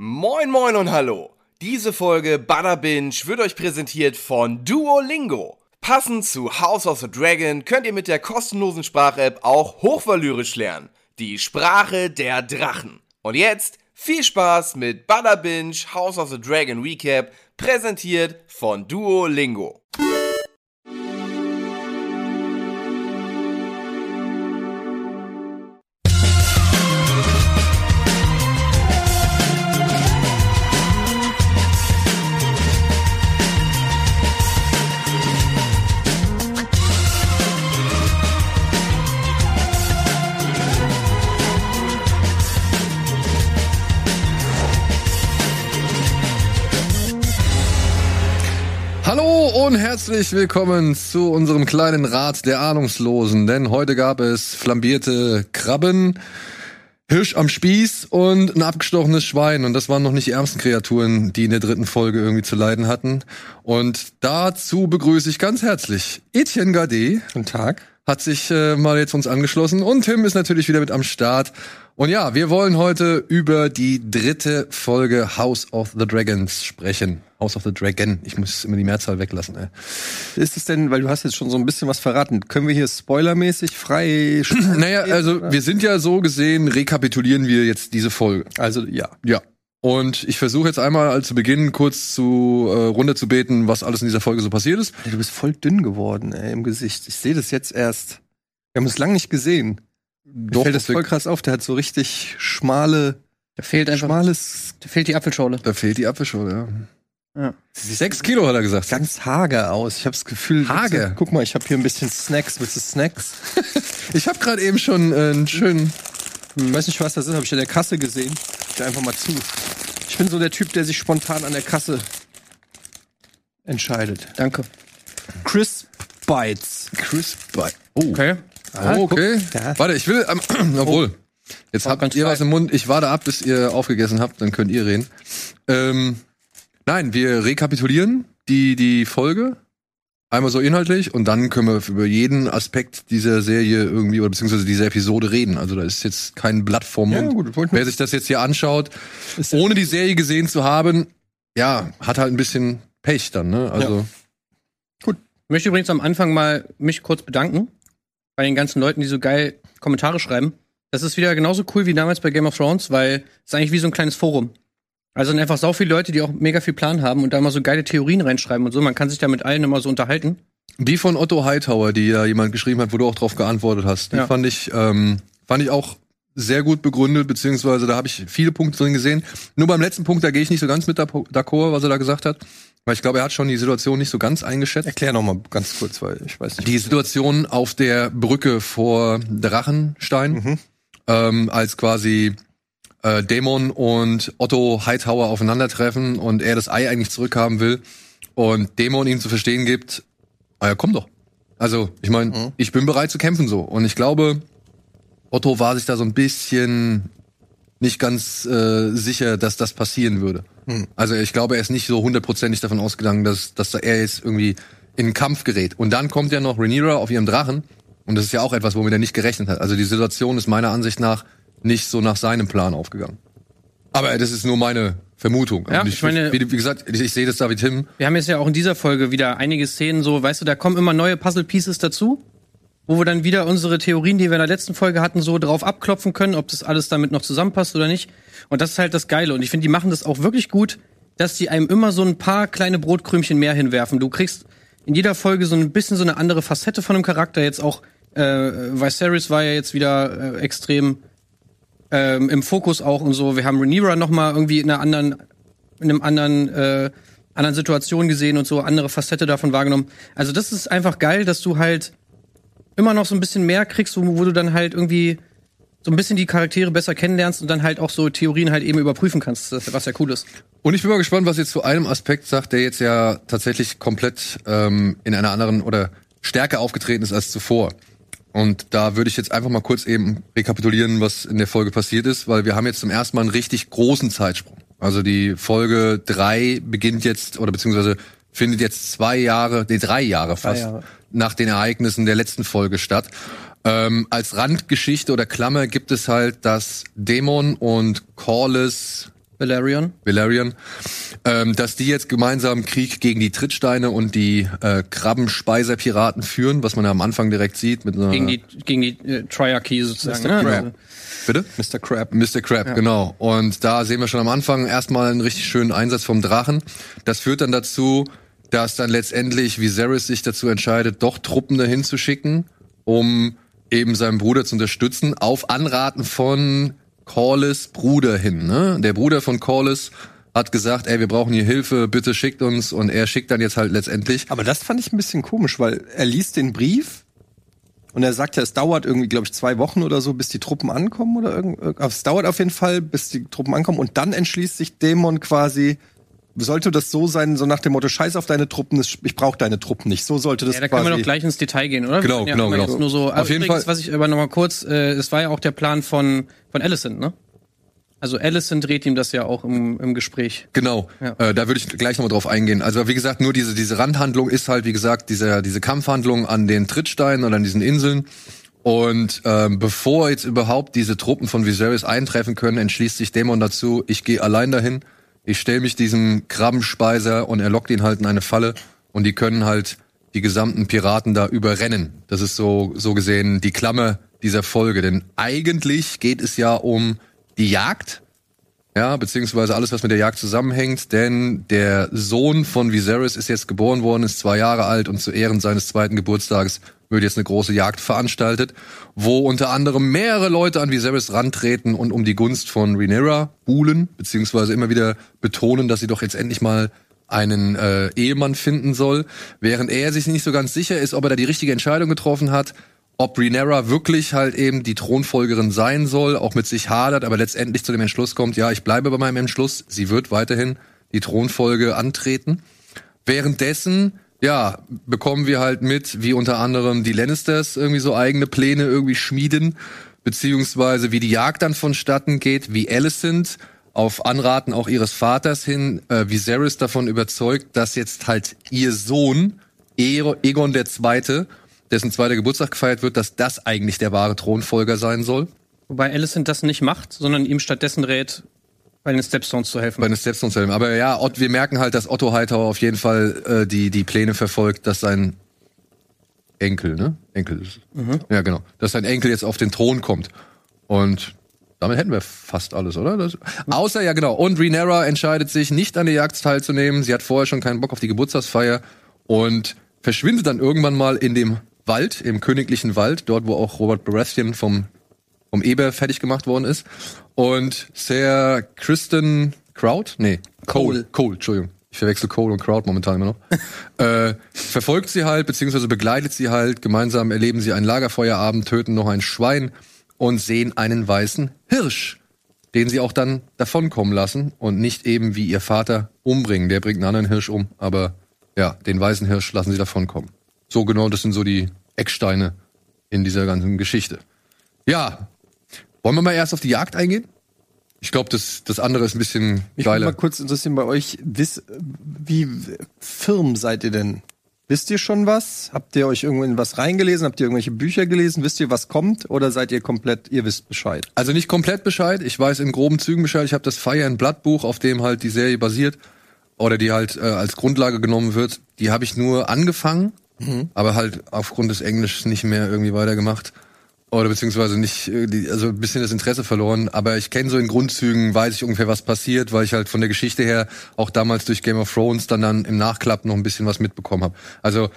Moin moin und hallo. Diese Folge Butter Binge wird euch präsentiert von Duolingo. Passend zu House of the Dragon könnt ihr mit der kostenlosen Sprach-App auch Hochvalyrisch lernen. Die Sprache der Drachen. Und jetzt viel Spaß mit Butter Binge House of the Dragon Recap, präsentiert von Duolingo. Und herzlich willkommen zu unserem kleinen Rat der Ahnungslosen, denn heute gab es flambierte Krabben, Hirsch am Spieß und ein abgestochenes Schwein und das waren noch nicht die ärmsten Kreaturen, die in der dritten Folge irgendwie zu leiden hatten. Und dazu begrüße ich ganz herzlich Etienne Gade. Guten Tag. Hat sich äh, mal jetzt uns angeschlossen und Tim ist natürlich wieder mit am Start. Und ja, wir wollen heute über die dritte Folge House of the Dragons sprechen. House of the Dragon. Ich muss immer die Mehrzahl weglassen. Ey. Ist es denn, weil du hast jetzt schon so ein bisschen was verraten, können wir hier spoilermäßig frei Naja, also wir sind ja so gesehen, rekapitulieren wir jetzt diese Folge. Also ja. Ja. Und ich versuche jetzt einmal zu Beginn kurz zu äh, runter zu beten, was alles in dieser Folge so passiert ist. Du bist voll dünn geworden, ey, im Gesicht. Ich sehe das jetzt erst. Wir haben es lang nicht gesehen. Mir Doch, fällt das voll krass auf. Der hat so richtig schmale, Da fehlt einfach, schmales, da fehlt die Apfelschorle. Da fehlt die Apfelschorle, ja. Ja. Sechs Kilo hat er gesagt. ganz hager aus. Ich habe das Gefühl, Hager? Guck mal, ich habe hier ein bisschen Snacks. Willst du Snacks? Ich habe gerade eben schon äh, einen schönen. Hm, weiß nicht, was das ist. Habe ich an der Kasse gesehen. Ich einfach mal zu. Ich bin so der Typ, der sich spontan an der Kasse entscheidet. Danke. Chris Bites. Crisp Bite. Oh, Okay. oh okay. Ja. Warte, ich will. Ähm, obwohl. Jetzt War habt ihr frei. was im Mund. Ich warte ab, bis ihr aufgegessen habt, dann könnt ihr reden. Ähm, nein, wir rekapitulieren die, die Folge. Einmal so inhaltlich und dann können wir über jeden Aspekt dieser Serie irgendwie oder beziehungsweise dieser Episode reden. Also da ist jetzt kein Blatt vorm Ja, Mund. gut, wollten Wer sich das jetzt hier anschaut, ohne die Serie gesehen zu haben, ja, hat halt ein bisschen Pech dann, ne? Also, Ich möchte übrigens am Anfang mal mich kurz bedanken bei den ganzen Leuten, die so geil Kommentare schreiben. Das ist wieder genauso cool wie damals bei Game of Thrones, weil es ist eigentlich wie so ein kleines Forum. Also sind einfach so viele Leute, die auch mega viel Plan haben und da immer so geile Theorien reinschreiben und so. Man kann sich da mit allen immer so unterhalten. Die von Otto Hightower, die ja jemand geschrieben hat, wo du auch drauf geantwortet hast, die Ja. fand ich ähm, fand ich auch sehr gut begründet, beziehungsweise da habe ich viele Punkte drin gesehen. Nur beim letzten Punkt, da gehe ich nicht so ganz mit d'ac- d'accord, was er da gesagt hat. Weil ich glaube, er hat schon die Situation nicht so ganz eingeschätzt. Erklär noch mal ganz kurz, weil ich weiß nicht. Die Situation auf der Brücke vor Drachenstein, Mhm. ähm, als quasi äh, Dämon und Otto Hightower aufeinandertreffen und er das Ei eigentlich zurückhaben will und Dämon ihm zu verstehen gibt, ah ja, komm doch. Also, ich meine, Mhm. ich bin bereit zu kämpfen so. Und ich glaube, Otto war sich da so ein bisschen nicht ganz äh, sicher, dass das passieren würde. Hm. Also ich glaube, er ist nicht so hundertprozentig davon ausgegangen, dass, dass er jetzt irgendwie in den Kampf gerät. Und dann kommt ja noch Rhaenyra auf ihrem Drachen. Und das ist ja auch etwas, womit er nicht gerechnet hat. Also die Situation ist meiner Ansicht nach nicht so nach seinem Plan aufgegangen. Aber das ist nur meine Vermutung. Ja, Und ich meine- wie, wie gesagt, ich, ich sehe das da wie Tim. Wir haben jetzt ja auch in dieser Folge wieder einige Szenen so, weißt du, da kommen immer neue Puzzle-Pieces dazu, wo wir dann wieder unsere Theorien, die wir in der letzten Folge hatten, so drauf abklopfen können, ob das alles damit noch zusammenpasst oder nicht. Und das ist halt das Geile. Und ich finde, die machen das auch wirklich gut, dass die einem immer so ein paar kleine Brotkrümchen mehr hinwerfen. Du kriegst in jeder Folge so ein bisschen so eine andere Facette von einem Charakter. Jetzt auch, äh, Viserys war ja jetzt wieder äh, extrem ähm, im Fokus auch und so. Wir haben Rhaenyra noch mal irgendwie in einer anderen, in einem anderen, äh, anderen Situation gesehen und so andere Facette davon wahrgenommen. Also das ist einfach geil, dass du halt immer noch so ein bisschen mehr kriegst, wo, wo du dann halt irgendwie so ein bisschen die Charaktere besser kennenlernst und dann halt auch so Theorien halt eben überprüfen kannst, was ja cool ist. Und ich bin mal gespannt, was ihr zu einem Aspekt sagt, der jetzt ja tatsächlich komplett ähm, in einer anderen oder stärker aufgetreten ist als zuvor. Und da würde ich jetzt einfach mal kurz eben rekapitulieren, was in der Folge passiert ist, weil wir haben jetzt zum ersten Mal einen richtig großen Zeitsprung. Also die Folge drei beginnt jetzt, oder beziehungsweise findet jetzt zwei Jahre, nee, drei Jahre fast, Jahre. nach den Ereignissen der letzten Folge statt. Ähm, als Randgeschichte oder Klammer gibt es halt, dass Dämon und Corlys Valerion. Valerian, ähm, dass die jetzt gemeinsam Krieg gegen die Trittsteine und die äh, Krabbenspeiserpiraten führen, was man ja am Anfang direkt sieht mit einer Gegen die, gegen die äh, Triarchy sozusagen. Mr. Ne? Crab. Also, Bitte? Mr. Crab. Mr. Crab, genau. Und da sehen wir schon am Anfang erstmal einen richtig schönen Einsatz vom Drachen. Das führt dann dazu, dass dann letztendlich Viserys sich dazu entscheidet, doch Truppen dahin zu schicken, um eben seinen Bruder zu unterstützen, auf Anraten von Corlys Bruder hin. Ne? Der Bruder von Corlys hat gesagt, ey, wir brauchen hier Hilfe, bitte schickt uns. Und er schickt dann jetzt halt letztendlich Aber das fand ich ein bisschen komisch, weil er liest den Brief und er sagt ja, es dauert irgendwie, glaube ich, zwei Wochen oder so, bis die Truppen ankommen oder irgend. äh, Es dauert auf jeden Fall, bis die Truppen ankommen und dann entschließt sich Dämon quasi. Sollte das so sein, so nach dem Motto, scheiß auf deine Truppen, ich brauche deine Truppen nicht. So sollte das ja, da können wir doch gleich ins Detail gehen, oder? Genau, ja, genau, genau. Nur so, Auf auf jeden übrigens, Fall- was ich aber noch mal kurz, äh, es war ja auch der Plan von, von Alicent, ne? Also Alicent dreht ihm das ja auch im, im Gespräch. Genau, Ja. äh, da würde ich gleich nochmal drauf eingehen. Also wie gesagt, nur diese, diese Randhandlung ist halt, wie gesagt, diese, diese Kampfhandlung an den Trittsteinen oder an diesen Inseln. Und ähm, bevor jetzt überhaupt diese Truppen von Viserys eintreffen können, entschließt sich Daemon dazu, ich gehe allein dahin, ich stelle mich diesem Krabbenspeiser und er lockt ihn halt in eine Falle und die können halt die gesamten Piraten da überrennen. Das ist so, so gesehen die Klammer dieser Folge. Denn eigentlich geht es ja um die Jagd ja, beziehungsweise alles, was mit der Jagd zusammenhängt, denn der Sohn von Viserys ist jetzt geboren worden, ist zwei Jahre alt und zu Ehren seines zweiten Geburtstages wird jetzt eine große Jagd veranstaltet, wo unter anderem mehrere Leute an Viserys rantreten und um die Gunst von Rhaenyra buhlen, beziehungsweise immer wieder betonen, dass sie doch jetzt endlich mal einen äh, Ehemann finden soll, während er sich nicht so ganz sicher ist, ob er da die richtige Entscheidung getroffen hat, ob Rhaenyra wirklich halt eben die Thronfolgerin sein soll, auch mit sich hadert, aber letztendlich zu dem Entschluss kommt, ja, ich bleibe bei meinem Entschluss, sie wird weiterhin die Thronfolge antreten. Währenddessen, ja, bekommen wir halt mit, wie unter anderem die Lannisters irgendwie so eigene Pläne irgendwie schmieden, beziehungsweise wie die Jagd dann vonstatten geht, wie Alicent auf Anraten auch ihres Vaters hin äh, Viserys davon überzeugt, dass jetzt halt ihr Sohn Egon der Zweite, dessen zweiter Geburtstag gefeiert wird, dass das eigentlich der wahre Thronfolger sein soll. Wobei Alicent das nicht macht, sondern ihm stattdessen rät, bei den Stepstones zu helfen. Bei den Stepstones Helm. Aber ja, Ott, wir merken halt, dass Otto Hightower auf jeden Fall äh, die, die Pläne verfolgt, dass sein Enkel, ne? Enkel ist. es. Ja, genau. Dass sein Enkel jetzt auf den Thron kommt. Und damit hätten wir fast alles, oder? Das, außer, ja genau, und Rhaenyra entscheidet sich, nicht an der Jagd teilzunehmen. Sie hat vorher schon keinen Bock auf die Geburtstagsfeier und verschwindet dann irgendwann mal in dem Wald, im königlichen Wald, dort, wo auch Robert Baratheon vom vom Eber fertig gemacht worden ist. Und Sir Kristen Kraut? Nee, Cole. Cole, Entschuldigung. Ich verwechsel Cole und Kraut momentan immer noch. äh, verfolgt sie halt, beziehungsweise begleitet sie halt. Gemeinsam erleben sie einen Lagerfeuerabend, töten noch ein Schwein und sehen einen weißen Hirsch, den sie auch dann davonkommen lassen und nicht eben wie ihr Vater umbringen. Der bringt einen anderen Hirsch um, aber ja, den weißen Hirsch lassen sie davonkommen. So genau, das sind so die Ecksteine in dieser ganzen Geschichte. Ja, wollen wir mal erst auf die Jagd eingehen? Ich glaube, das, das andere ist ein bisschen Mich geiler. mal kurz interessieren bei euch, wiss, wie firm seid ihr denn? Wisst ihr schon was? Habt ihr euch irgendwo in was reingelesen? Habt ihr irgendwelche Bücher gelesen? Wisst ihr, was kommt? Oder seid ihr komplett, ihr wisst Bescheid? Also nicht komplett Bescheid. Ich weiß in groben Zügen Bescheid. Ich habe das Fire and Blood Buch, auf dem halt die Serie basiert oder die halt äh, als Grundlage genommen wird. Die habe ich nur angefangen, aber halt aufgrund des Englischs nicht mehr irgendwie weitergemacht. Oder beziehungsweise nicht, äh, also ein bisschen das Interesse verloren. Aber ich kenne so in Grundzügen, weiß ich ungefähr, was passiert, weil ich halt von der Geschichte her auch damals durch Game of Thrones dann, dann im Nachklapp noch ein bisschen was mitbekommen habe. Also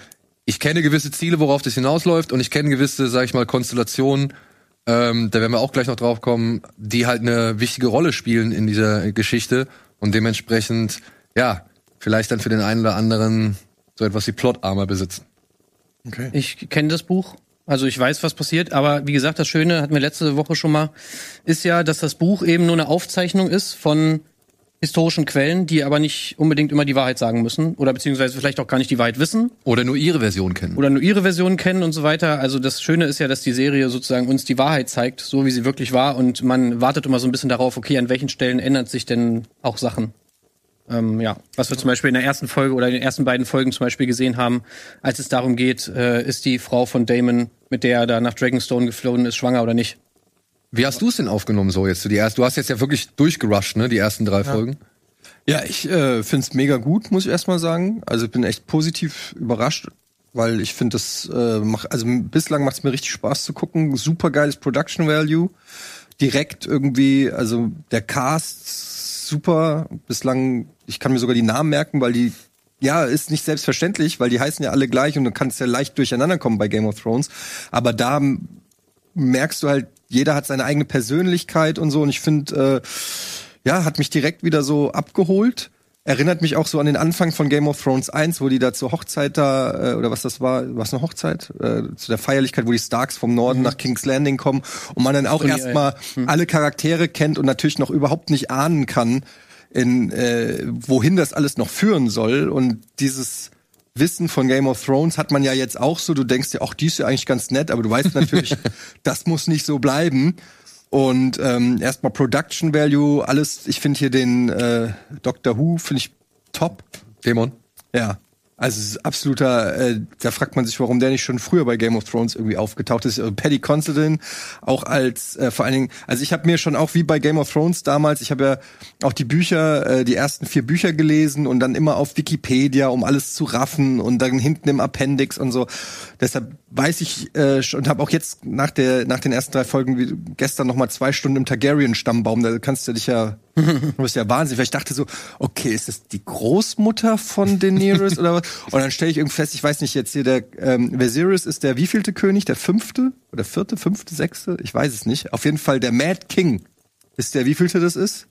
ich kenne gewisse Ziele, worauf das hinausläuft und ich kenne gewisse, sag ich mal, Konstellationen, ähm, da werden wir auch gleich noch drauf kommen, die halt eine wichtige Rolle spielen in dieser Geschichte und dementsprechend, ja, vielleicht dann für den einen oder anderen so etwas wie Plot-Armor besitzen. Okay. Ich kenne das Buch. Also ich weiß, was passiert, aber wie gesagt, das Schöne hatten wir letzte Woche schon mal, ist ja, dass das Buch eben nur eine Aufzeichnung ist von historischen Quellen, die aber nicht unbedingt immer die Wahrheit sagen müssen oder beziehungsweise vielleicht auch gar nicht die Wahrheit wissen Oder nur ihre Version kennen. oder nur ihre Version kennen und so weiter. Also das Schöne ist ja, dass die Serie sozusagen uns die Wahrheit zeigt, so wie sie wirklich war und man wartet immer so ein bisschen darauf, okay, an welchen Stellen ändert sich denn auch Sachen. Ähm, ja, was wir zum Beispiel in der ersten Folge oder in den ersten beiden Folgen zum Beispiel gesehen haben, als es darum geht, äh, ist die Frau von Damon, mit der er da nach Dragonstone geflohen ist, schwanger oder nicht. Wie hast du es denn aufgenommen so jetzt? Die erst, du hast jetzt ja wirklich durchgerusht, ne, die ersten drei Folgen. Ja, ich äh, finde es mega gut, muss ich erstmal sagen. Also ich bin echt positiv überrascht, weil ich finde das äh, macht, also bislang macht es mir richtig Spaß zu gucken. Super geiles Production Value. Direkt irgendwie, also der Cast super. Bislang, ich kann mir sogar die Namen merken, weil die ja, ist nicht selbstverständlich, weil die heißen ja alle gleich und du kannst ja leicht durcheinander kommen bei Game of Thrones. Aber da merkst du halt, jeder hat seine eigene Persönlichkeit und so. Und ich finde, äh, ja, hat mich direkt wieder so abgeholt. Erinnert mich auch so an den Anfang von Game of Thrones 1, wo die da zur Hochzeit da, äh, oder was das war, was eine Hochzeit? Äh, zu der Feierlichkeit, wo die Starks vom Norden nach King's Landing kommen und man dann auch Turnier, erstmal alle Charaktere kennt und natürlich noch überhaupt nicht ahnen kann, in äh, wohin das alles noch führen soll. Und dieses Wissen von Game of Thrones hat man ja jetzt auch so. Du denkst dir, ach, die ist ja eigentlich ganz nett, aber du weißt natürlich, das muss nicht so bleiben. Und ähm, erstmal Production Value, alles. Ich finde hier den äh, Doctor Who finde ich top. Dämon. Ja. Also es ist absoluter, äh, da fragt man sich, warum der nicht schon früher bei Game of Thrones irgendwie aufgetaucht ist. Äh, Paddy Considine, auch als äh, vor allen Dingen, also ich habe mir schon auch wie bei Game of Thrones damals, ich habe ja auch die Bücher, äh, die ersten vier Bücher gelesen und dann immer auf Wikipedia, um alles zu raffen und dann hinten im Appendix und so. Deshalb weiß ich äh, schon- und habe auch jetzt nach der nach den ersten drei Folgen wie gestern noch mal zwei Stunden im Targaryen-Stammbaum. Da kannst du dich ja, du bist ja wahnsinnig. Weil ich dachte so, okay, ist das die Großmutter von Daenerys oder was? Und dann stelle ich irgendwie fest, ich weiß nicht jetzt hier der ähm, Viserys ist der wievielte König, der fünfte oder vierte, fünfte, sechste, ich weiß es nicht. Auf jeden Fall der Mad King ist der wievielte das ist?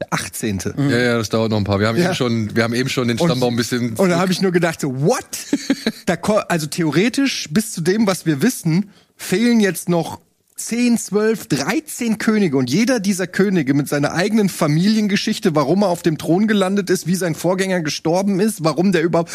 Der achtzehnte. Ja, ja, das dauert noch ein paar. Wir haben Ja. eben schon, wir haben eben schon den Stammbaum ein bisschen. Und da habe ich nur gedacht, so, what? da, also theoretisch, bis zu dem, was wir wissen, fehlen jetzt noch 10, 12, 13 Könige und jeder dieser Könige mit seiner eigenen Familiengeschichte, warum er auf dem Thron gelandet ist, wie sein Vorgänger gestorben ist, warum der überhaupt.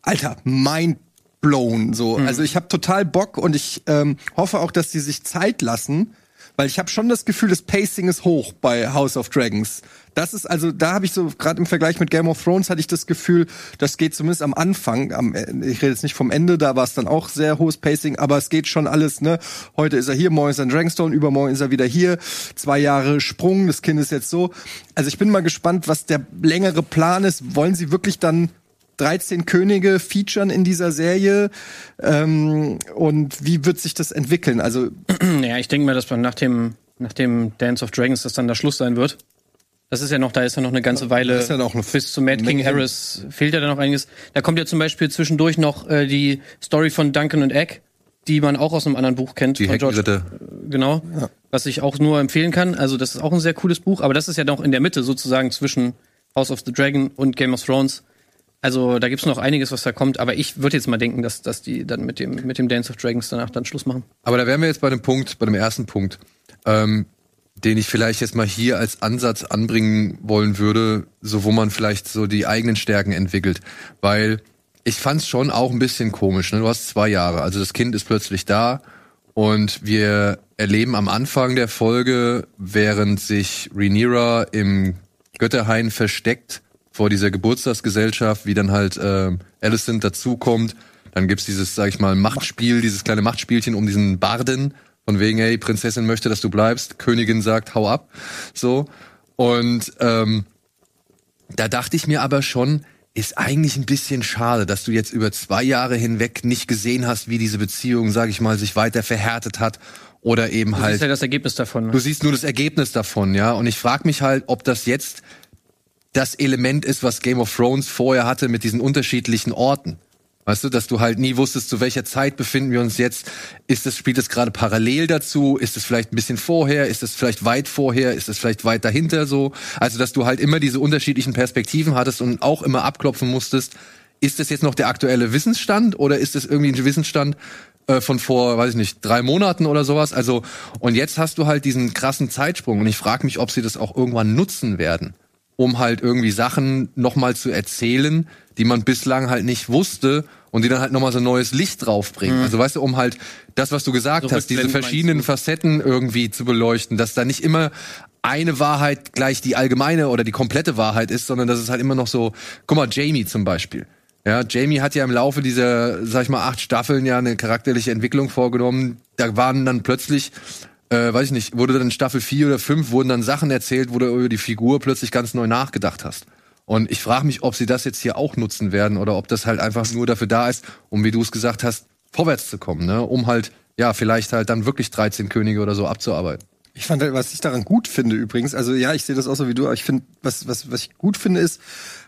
Alter, mind blown. So. Also ich habe total Bock und ich ähm, hoffe auch, dass die sich Zeit lassen, weil ich habe schon das Gefühl, das Pacing ist hoch bei House of Dragons. Das ist also, da habe ich so gerade im Vergleich mit Game of Thrones hatte ich das Gefühl, das geht zumindest am Anfang. Am, äh, ich rede jetzt nicht vom Ende, da war es dann auch sehr hohes Pacing, aber es geht schon alles. Ne, heute ist er hier, morgen ist er in Dragonstone, übermorgen ist er wieder hier. Zwei Jahre Sprung, das Kind ist jetzt so. Also ich bin mal gespannt, was der längere Plan ist. Wollen sie wirklich dann 13 Könige featuren in dieser Serie ähm, und wie wird sich das entwickeln? Also Naja, ich denke mal, dass man nach dem, nach dem Dance of Dragons das dann der Schluss sein wird. Das ist ja noch, da ist ja noch eine ganze Weile ist ja noch eine bis zu Mad King. Harris fehlt ja da noch einiges. Da kommt ja zum Beispiel zwischendurch noch äh, die Story von Duncan und Egg, die man auch aus einem anderen Buch kennt. Die von George, Heckenritte. genau, was ich auch nur empfehlen kann. Also das ist auch ein sehr cooles Buch, aber das ist ja noch in der Mitte sozusagen zwischen House of the Dragon und Game of Thrones. Also da gibt's noch einiges, was da kommt, aber ich würde jetzt mal denken, dass, dass die dann mit dem, mit dem Dance of Dragons danach dann Schluss machen. Aber da wären wir jetzt bei dem Punkt, bei dem ersten Punkt, ähm, den ich vielleicht jetzt mal hier als Ansatz anbringen wollen würde, so wo man vielleicht so die eigenen Stärken entwickelt. Weil ich fand's schon auch ein bisschen komisch. Ne? Du hast zwei Jahre, also das Kind ist plötzlich da und wir erleben am Anfang der Folge, während sich Rhaenyra im Götterhain versteckt vor dieser Geburtstagsgesellschaft, wie dann halt ähm, Alicent dazukommt. Dann gibt's dieses, sag ich mal, Machtspiel, dieses kleine Machtspielchen um diesen Barden, von wegen, hey, Prinzessin möchte, dass du bleibst, Königin sagt, hau ab. So. Und ähm, da dachte ich mir aber schon, ist eigentlich ein bisschen schade, dass du jetzt über zwei Jahre hinweg nicht gesehen hast, wie diese Beziehung, sag ich mal, sich weiter verhärtet hat oder eben Das halt ist ja das Ergebnis davon. ne? Du siehst nur das Ergebnis davon, ja. Und ich frage mich halt, ob das jetzt das Element ist, was Game of Thrones vorher hatte mit diesen unterschiedlichen Orten. Weißt du, dass du halt nie wusstest, zu welcher Zeit befinden wir uns jetzt. Ist das, spielt es gerade parallel dazu? Ist es vielleicht ein bisschen vorher? Ist es vielleicht weit vorher? Ist es vielleicht weit dahinter so? Also, dass du halt immer diese unterschiedlichen Perspektiven hattest und auch immer abklopfen musstest. Ist das jetzt noch der aktuelle Wissensstand oder ist das irgendwie ein Wissensstand äh, von vor, weiß ich nicht, drei Monaten oder sowas? Also, und jetzt hast du halt diesen krassen Zeitsprung und ich frage mich, ob sie das auch irgendwann nutzen werden um halt irgendwie Sachen nochmal zu erzählen, die man bislang halt nicht wusste und die dann halt nochmal so ein neues Licht draufbringen. Also weißt du, um halt das, was du gesagt So hast, diese verschiedenen? Facetten irgendwie zu beleuchten, dass da nicht immer eine Wahrheit gleich die allgemeine oder die komplette Wahrheit ist, sondern dass es halt immer noch so, guck mal, Jamie zum Beispiel. Ja, Jamie hat ja im Laufe dieser, sag ich mal, acht Staffeln ja eine charakterliche Entwicklung vorgenommen. Da waren dann plötzlich äh, weiß ich nicht, wurde dann in Staffel 4 oder 5 wurden dann Sachen erzählt, wo du über die Figur plötzlich ganz neu nachgedacht hast. Und ich frage mich, ob sie das jetzt hier auch nutzen werden oder ob das halt einfach nur dafür da ist, um, wie du es gesagt hast, vorwärts zu kommen, ne? Um halt, ja, vielleicht halt dann wirklich 13 Könige oder so abzuarbeiten. Ich fand, was ich daran gut finde übrigens, also ja, ich sehe das auch so wie du, aber ich finde, was, was, was ich gut finde ist,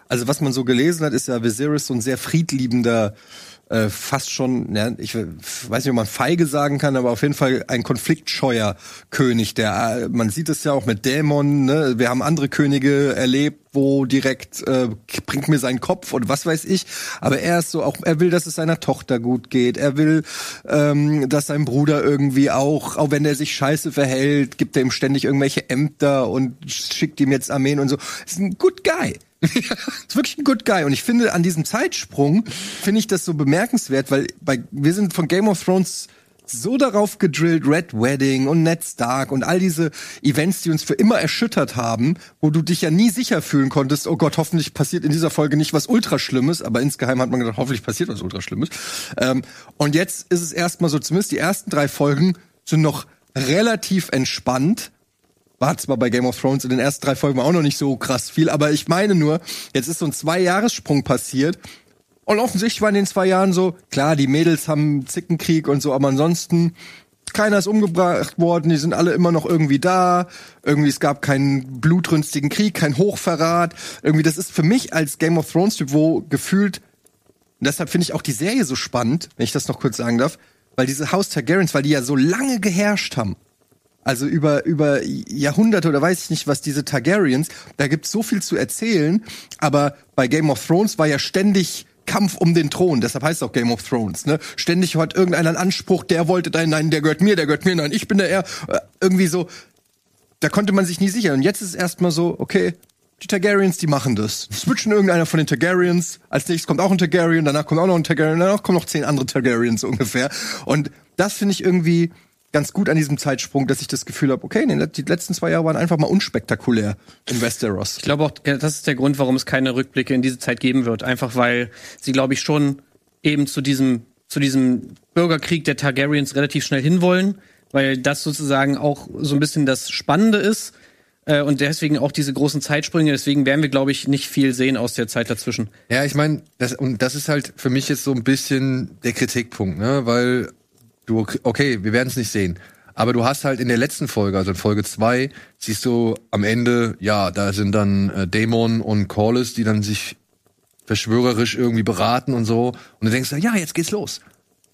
also was man so gelesen hat, ist ja Viserys so ein sehr friedliebender, äh, fast schon, ja, ich weiß nicht, ob man feige sagen kann, aber auf jeden Fall ein konfliktscheuer König. Der, äh, man sieht es ja auch mit Dämon. Ne? Wir haben andere Könige erlebt, wo direkt äh, bringt mir seinen Kopf und was weiß ich. Aber er ist so auch, er will, dass es seiner Tochter gut geht. Er will, ähm, dass sein Bruder irgendwie auch, auch wenn er sich scheiße verhält, gibt er ihm ständig irgendwelche Ämter und schickt ihm jetzt Armeen und so. Ist ein good guy ist wirklich ein good guy. Und ich finde, an diesem Zeitsprung finde ich das so bemerkenswert, weil bei, wir sind von Game of Thrones so darauf gedrillt, Red Wedding und Ned Stark und all diese Events, die uns für immer erschüttert haben, wo du dich ja nie sicher fühlen konntest, oh Gott, hoffentlich passiert in dieser Folge nicht was Ultraschlimmes, aber insgeheim hat man gedacht, hoffentlich passiert was Ultraschlimmes. Ähm, und jetzt ist es erstmal so, zumindest die ersten drei Folgen sind noch relativ entspannt war zwar bei Game of Thrones in den ersten drei Folgen auch noch nicht so krass viel, aber ich meine nur, jetzt ist so ein Zwei-Jahressprung passiert. Und offensichtlich war in den zwei Jahren so, klar, die Mädels haben Zickenkrieg und so, aber ansonsten, keiner ist umgebracht worden, die sind alle immer noch irgendwie da. Irgendwie, es gab keinen blutrünstigen Krieg, kein Hochverrat. Irgendwie, das ist für mich als Game of Thrones-Typ, wo gefühlt, und deshalb finde ich auch die Serie so spannend, wenn ich das noch kurz sagen darf, weil diese Haus Targaryens, weil die ja so lange geherrscht haben also über, über Jahrhunderte oder weiß ich nicht was, diese Targaryens, da gibt's so viel zu erzählen, aber bei Game of Thrones war ja ständig Kampf um den Thron, deshalb heißt es auch Game of Thrones, ne? Ständig hat irgendeiner einen Anspruch, der wollte dein, nein, der gehört mir, der gehört mir, nein, ich bin der er. Äh, irgendwie so, da konnte man sich nie sicher. Und jetzt ist es erstmal so, okay, die Targaryens, die machen das. Switchen irgendeiner von den Targaryens, als nächstes kommt auch ein Targaryen, danach kommt auch noch ein Targaryen, danach kommen noch zehn andere Targaryens ungefähr. Und das finde ich irgendwie, ganz gut an diesem Zeitsprung, dass ich das Gefühl habe, okay, die letzten zwei Jahre waren einfach mal unspektakulär in Westeros. Ich glaube auch, das ist der Grund, warum es keine Rückblicke in diese Zeit geben wird. Einfach weil sie, glaube ich, schon eben zu diesem, zu diesem Bürgerkrieg der Targaryens relativ schnell hinwollen, weil das sozusagen auch so ein bisschen das Spannende ist. Äh, und deswegen auch diese großen Zeitsprünge. Deswegen werden wir, glaube ich, nicht viel sehen aus der Zeit dazwischen. Ja, ich meine, das, und das ist halt für mich jetzt so ein bisschen der Kritikpunkt, ne? Weil du, okay, wir werden es nicht sehen. Aber du hast halt in der letzten Folge, also in Folge zwei, siehst du am Ende, ja, da sind dann äh, Daemon und Corlys, die dann sich verschwörerisch irgendwie beraten und so. Und du denkst, ja, jetzt geht's los.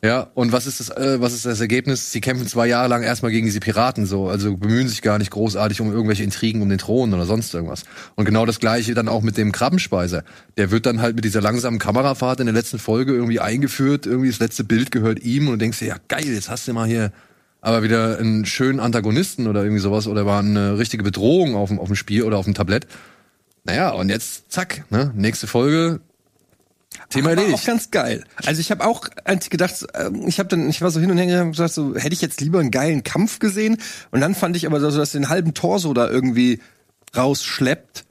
Ja, und was ist das, äh, was ist das Ergebnis? Sie kämpfen zwei Jahre lang erstmal gegen diese Piraten so, also bemühen sich gar nicht großartig um irgendwelche Intrigen um den Thron oder sonst irgendwas. Und genau das gleiche dann auch mit dem Krabbenspeiser. Der wird dann halt mit dieser langsamen Kamerafahrt in der letzten Folge irgendwie eingeführt, irgendwie das letzte Bild gehört ihm und du denkst dir, ja geil, jetzt hast du mal hier aber wieder einen schönen Antagonisten oder irgendwie sowas oder war eine richtige Bedrohung auf dem, auf dem Spiel oder auf dem Tablett. Naja, und jetzt zack, ne, nächste Folge, Thema erledigt. Auch ganz geil. Also ich habe auch gedacht, ähm, ich habe dann, ich war so hin und her und gesagt, so hätte ich jetzt lieber einen geilen Kampf gesehen. Und dann fand ich aber so, dass den halben Torso da irgendwie rausschleppt.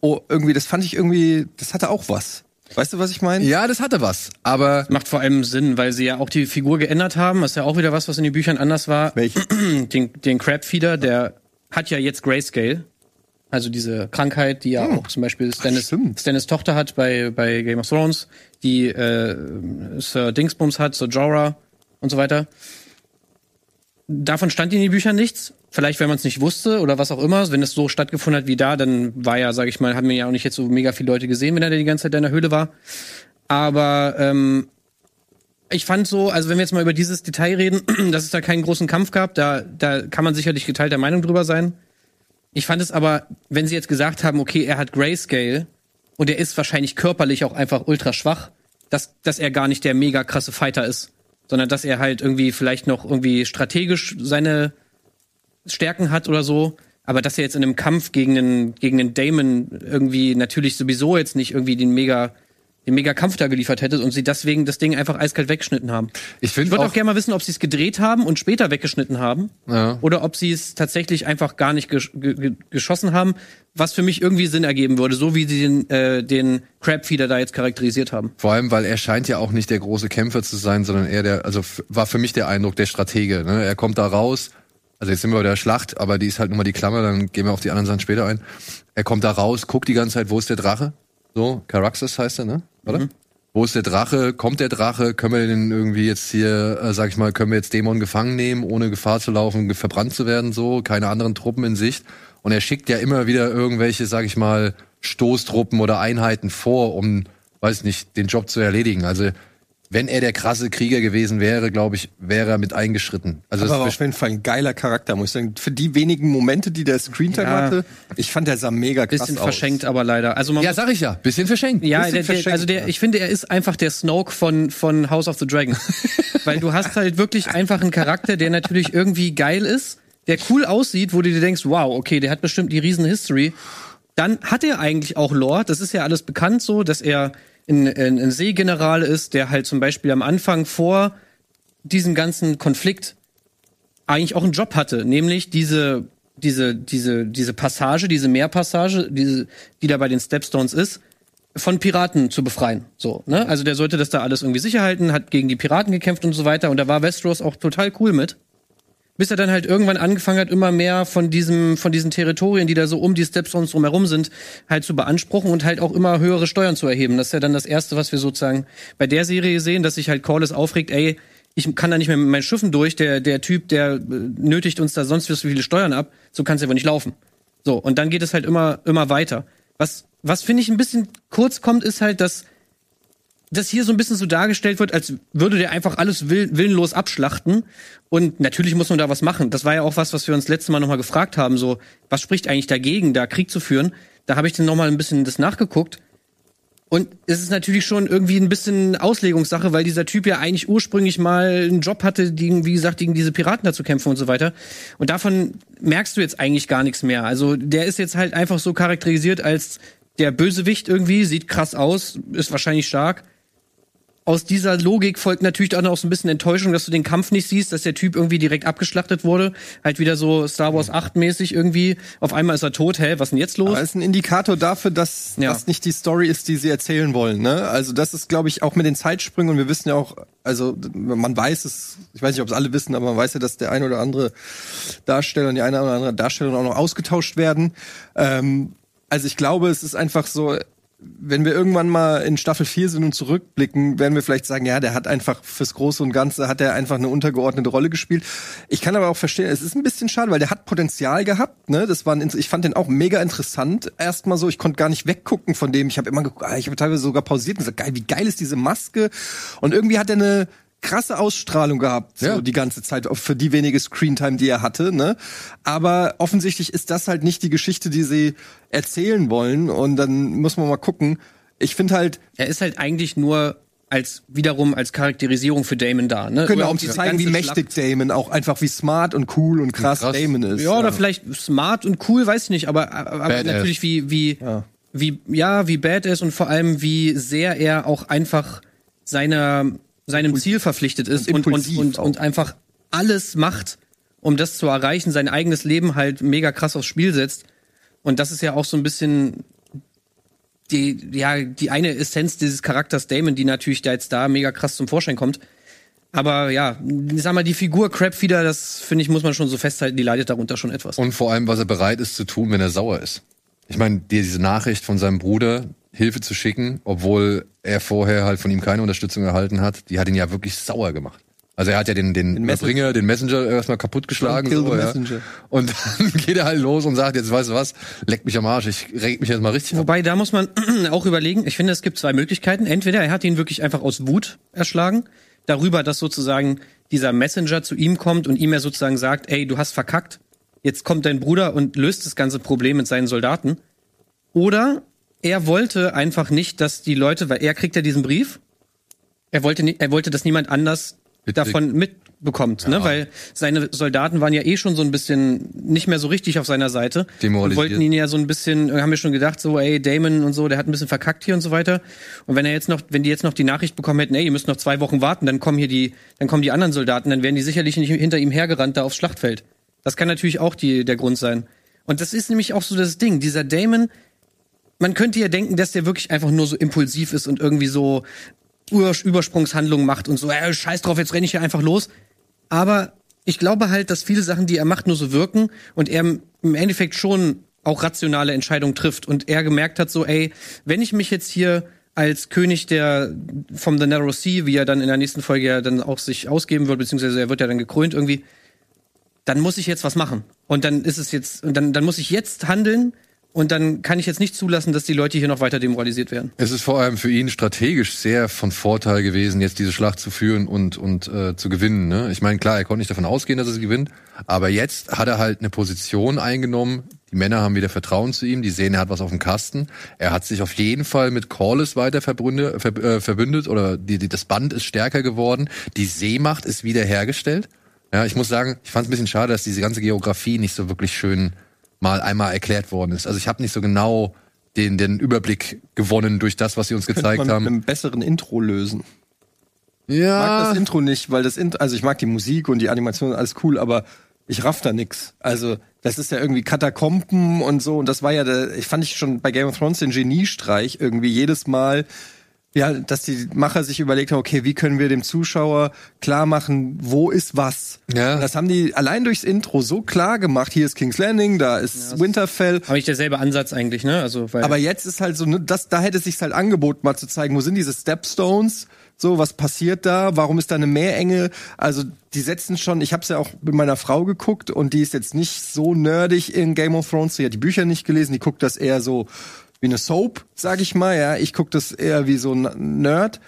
Oh, irgendwie, das fand ich irgendwie, das hatte auch was. Weißt du, was ich meine? Ja, das hatte was. Aber das macht vor allem Sinn, weil sie ja auch die Figur geändert haben. Das ist ja auch wieder was, was in den Büchern anders war. Welch? Den, den Crabfeeder, der hat ja jetzt Grayscale. Also diese Krankheit, die ja hm. auch zum Beispiel Stannis, Stannis Tochter hat bei, bei Game of Thrones, die äh, Sir Dingsbums hat, Sir Jorah und so weiter. Davon stand in den Büchern nichts. Vielleicht, wenn man es nicht wusste oder was auch immer. Wenn es so stattgefunden hat wie da, dann war ja, sag ich mal, haben wir ja auch nicht jetzt so mega viele Leute gesehen, wenn er die ganze Zeit in der Höhle war. Aber ähm, ich fand so, also wenn wir jetzt mal über dieses Detail reden, dass es da keinen großen Kampf gab, da, da kann man sicherlich geteilter Meinung drüber sein. Ich fand es aber, wenn sie jetzt gesagt haben, okay, er hat Grayscale und er ist wahrscheinlich körperlich auch einfach ultra schwach, dass, dass er gar nicht der mega krasse Fighter ist, sondern dass er halt irgendwie vielleicht noch irgendwie strategisch seine Stärken hat oder so, aber dass er jetzt in einem Kampf gegen einen, gegen einen Damon irgendwie natürlich sowieso jetzt nicht irgendwie den mega den mega Kampf da geliefert hätte und sie deswegen das Ding einfach eiskalt weggeschnitten haben. Ich, ich würde auch, auch gerne mal wissen, ob sie es gedreht haben und später weggeschnitten haben ja. oder ob sie es tatsächlich einfach gar nicht gesch geschossen haben, was für mich irgendwie Sinn ergeben würde, so wie sie den, äh, den Crabfeeder da jetzt charakterisiert haben. Vor allem, weil er scheint ja auch nicht der große Kämpfer zu sein, sondern eher der, also war für mich der Eindruck der Stratege. Ne? Er kommt da raus, also jetzt sind wir bei der Schlacht, aber die ist halt nur mal die Klammer, dann gehen wir auf die anderen Sachen später ein. Er kommt da raus, guckt die ganze Zeit, wo ist der Drache? So, Caraxes heißt er, ne? Oder? Mhm. Wo ist der Drache? Kommt der Drache? Können wir den irgendwie jetzt hier, äh, sag ich mal, können wir jetzt Dämon gefangen nehmen, ohne Gefahr zu laufen, verbrannt zu werden, so, keine anderen Truppen in Sicht. Und er schickt ja immer wieder irgendwelche, sag ich mal, Stoßtruppen oder Einheiten vor, um, weiß nicht, den Job zu erledigen. Also, wenn er der krasse Krieger gewesen wäre, glaube ich, wäre er mit eingeschritten. Also, Aber das auf jeden Fall ein geiler Charakter, muss ich sagen. Für die wenigen Momente, die der Screentime Ja. hatte, ich fand, der sah mega krass Bisschen aus. verschenkt, aber leider. Also man ja, sag ich ja, bisschen verschenkt. Ja, Bisschen der, der, verschenkt, also der, ich finde, er ist einfach der Snoke von, von House of the Dragon. Weil du hast halt wirklich einfach einen Charakter, der natürlich irgendwie geil ist, der cool aussieht, wo du dir denkst, wow, okay, der hat bestimmt die riesen History. Dann hat er eigentlich auch Lore, das ist ja alles bekannt so, dass er ein, ein, ein Seegeneral ist, der halt zum Beispiel am Anfang vor diesem ganzen Konflikt eigentlich auch einen Job hatte, nämlich diese diese diese diese Passage, diese Meerpassage, diese die da bei den Stepstones ist, von Piraten zu befreien. So, ne? Also der sollte das da alles irgendwie sicher halten, hat gegen die Piraten gekämpft und so weiter und da war Westeros auch total cool mit. Bis er dann halt irgendwann angefangen hat, immer mehr von diesem, von diesen Territorien, die da so um die Stepstones drumherum sind, halt zu beanspruchen und halt auch immer höhere Steuern zu erheben. Das ist ja dann das Erste, was wir sozusagen bei der Serie sehen, dass sich halt Corlys aufregt, ey, ich kann da nicht mehr mit meinen Schiffen durch, der, der Typ, der äh, nötigt uns da sonst wie so viele Steuern ab, so kann's ja wohl nicht laufen. So, und dann geht es halt immer, immer weiter. Was, was finde ich ein bisschen kurz kommt, ist halt, dass das hier so ein bisschen so dargestellt wird, als würde der einfach alles will, willenlos abschlachten. Und natürlich muss man da was machen. Das war ja auch was, was wir uns letztes Mal nochmal gefragt haben. So, was spricht eigentlich dagegen, da Krieg zu führen? Da habe ich dann nochmal ein bisschen das nachgeguckt. Und es ist natürlich schon irgendwie ein bisschen Auslegungssache, weil dieser Typ ja eigentlich ursprünglich mal einen Job hatte, gegen, wie gesagt, gegen diese Piraten da zu kämpfen und so weiter. Und davon merkst du jetzt eigentlich gar nichts mehr. Also der ist jetzt halt einfach so charakterisiert als der Bösewicht irgendwie, sieht krass aus, ist wahrscheinlich stark. Aus dieser Logik folgt natürlich dann auch so ein bisschen Enttäuschung, dass du den Kampf nicht siehst, dass der Typ irgendwie direkt abgeschlachtet wurde. Halt wieder so Star Wars 8 mäßig irgendwie. Auf einmal ist er tot. Hä, was ist denn jetzt los? Aber es ist ein Indikator dafür, dass Ja. das nicht die Story ist, die sie erzählen wollen. Ne? Also das ist, glaube ich, auch mit den Zeitsprüngen und wir wissen ja auch, also man weiß es, ich weiß nicht, ob es alle wissen, aber man weiß ja, dass der ein oder andere Darsteller und die eine oder andere Darstellerin auch noch ausgetauscht werden. Ähm, also ich glaube, es ist einfach so, wenn wir irgendwann mal in Staffel 4 sind und zurückblicken, werden wir vielleicht sagen, ja, der hat einfach fürs Große und Ganze hat er einfach eine untergeordnete Rolle gespielt. Ich kann aber auch verstehen, es ist ein bisschen schade, weil der hat Potenzial gehabt, ne? Das war ein, ich fand den auch mega interessant. Erstmal so, ich konnte gar nicht weggucken von dem. Ich habe immer geguckt, ah, ich habe teilweise sogar pausiert und gesagt, geil, wie geil ist diese Maske? Und irgendwie hat er eine krasse Ausstrahlung gehabt, so Ja. die ganze Zeit, auch für die wenige Screentime, die er hatte, ne? Aber offensichtlich ist das halt nicht die Geschichte, die sie erzählen wollen und dann muss man mal gucken. Ich finde halt, Er ist halt eigentlich nur als wiederum als Charakterisierung für Damon da, ne? genau, um zu zeigen, wie mächtig Schlacht. Damon auch einfach wie smart und cool und krass, krass. Damon ist. Ja, oder vielleicht smart und cool, weiß ich nicht, aber, aber natürlich wie wie wie ja, wie bad er ist und vor allem wie sehr er auch einfach seiner seinem Ziel verpflichtet ist Und und und, und einfach alles macht, um das zu erreichen, sein eigenes Leben halt mega krass aufs Spiel setzt. Und das ist ja auch so ein bisschen die, ja, die eine Essenz dieses Charakters Damon, die natürlich da jetzt da mega krass zum Vorschein kommt. Aber ja, ich sag mal, die Figur Crabfeeder, das finde ich, muss man schon so festhalten, die leidet darunter schon etwas. Und vor allem, was er bereit ist zu tun, wenn er sauer ist. Ich meine, diese Nachricht von seinem Bruder, Hilfe zu schicken, obwohl er vorher halt von ihm keine Unterstützung erhalten hat, die hat ihn ja wirklich sauer gemacht. Also er hat ja den, den, Den Messenger. Den Messenger erstmal kaputtgeschlagen. So, ja. Und dann geht er halt los und sagt, jetzt weißt du was, leck mich am Arsch, ich reg mich jetzt mal richtig ab. Wobei, da muss man auch überlegen, ich finde, es gibt zwei Möglichkeiten. Entweder er hat ihn wirklich einfach aus Wut erschlagen, darüber, dass sozusagen dieser Messenger zu ihm kommt und ihm er sozusagen sagt, ey, du hast verkackt, jetzt kommt dein Bruder und löst das ganze Problem mit seinen Soldaten. Oder er wollte einfach nicht, dass die Leute, weil er kriegt ja diesen Brief, er wollte, er wollte, dass niemand anders Mitkriegt. davon mitbekommt, ne? Weil seine Soldaten waren ja eh schon so ein bisschen nicht mehr so richtig auf seiner Seite. Und wollten ihn ja so ein bisschen, haben wir schon gedacht, so, ey, Damon und so, der hat ein bisschen verkackt hier und so weiter. Und wenn er jetzt noch, wenn die jetzt noch die Nachricht bekommen hätten, ey, ihr müsst noch zwei Wochen warten, dann kommen hier die, dann kommen die anderen Soldaten, dann wären die sicherlich nicht hinter ihm hergerannt da aufs Schlachtfeld. Das kann natürlich auch die, der Grund sein. Und das ist nämlich auch so das Ding. Dieser Damon, man könnte ja denken, dass der wirklich einfach nur so impulsiv ist und irgendwie so Übersprungshandlungen macht und so, äh, scheiß drauf, jetzt renne ich hier einfach los. Aber ich glaube halt, dass viele Sachen, die er macht, nur so wirken und er im Endeffekt schon auch rationale Entscheidungen trifft und er gemerkt hat so, ey, wenn ich mich jetzt hier als König der vom The Narrow Sea, wie er dann in der nächsten Folge ja dann auch sich ausgeben wird, beziehungsweise er wird ja dann gekrönt irgendwie, dann muss ich jetzt was machen. Und dann ist es jetzt, und dann, dann muss ich jetzt handeln, und dann kann ich jetzt nicht zulassen, dass die Leute hier noch weiter demoralisiert werden. Es ist vor allem für ihn strategisch sehr von Vorteil gewesen, jetzt diese Schlacht zu führen und, und äh, zu gewinnen. Ne? Ich meine, klar, er konnte nicht davon ausgehen, dass er sie gewinnt, aber jetzt hat er halt eine Position eingenommen. Die Männer haben wieder Vertrauen zu ihm, die sehen, er hat was auf dem Kasten. Er hat sich auf jeden Fall mit Corliss weiter verbündet, ver, äh, verbündet oder die, die, das Band ist stärker geworden. Die Seemacht ist wieder hergestellt. Ja, ich muss sagen, ich fand es ein bisschen schade, dass diese ganze Geografie nicht so wirklich schön mal einmal erklärt worden ist. Also ich habe nicht so genau den, den Überblick gewonnen durch das, was sie uns gezeigt man haben. Mit einem besseren Intro lösen. ja, Ich mag das Intro nicht, weil das Intro, also ich mag die Musik und die Animation, alles cool, aber ich raff da nix. Also, das ist ja irgendwie Katakomben und so. Und das war ja, der, ich fand ich schon bei Game of Thrones den Geniestreich irgendwie jedes Mal, ja, dass die Macher sich überlegt haben, okay, wie können wir dem Zuschauer klar machen, wo ist was? Ja. Das haben die allein durchs Intro so klar gemacht. Hier ist King's Landing, da ist Winterfell. Habe ich derselbe Ansatz eigentlich, ne? Also, weil Aber jetzt ist halt so, ne, das, da hätte es sich halt angeboten, mal zu zeigen, wo sind diese Stepstones? So, was passiert da? Warum ist da eine Meerenge? Also, die setzen schon, ich habe es ja auch mit meiner Frau geguckt und die ist jetzt nicht so nerdig in Game of Thrones, die hat die Bücher nicht gelesen, die guckt das eher so wie eine Soap, sag ich mal, ja. Ich guck das eher wie so ein Nerd.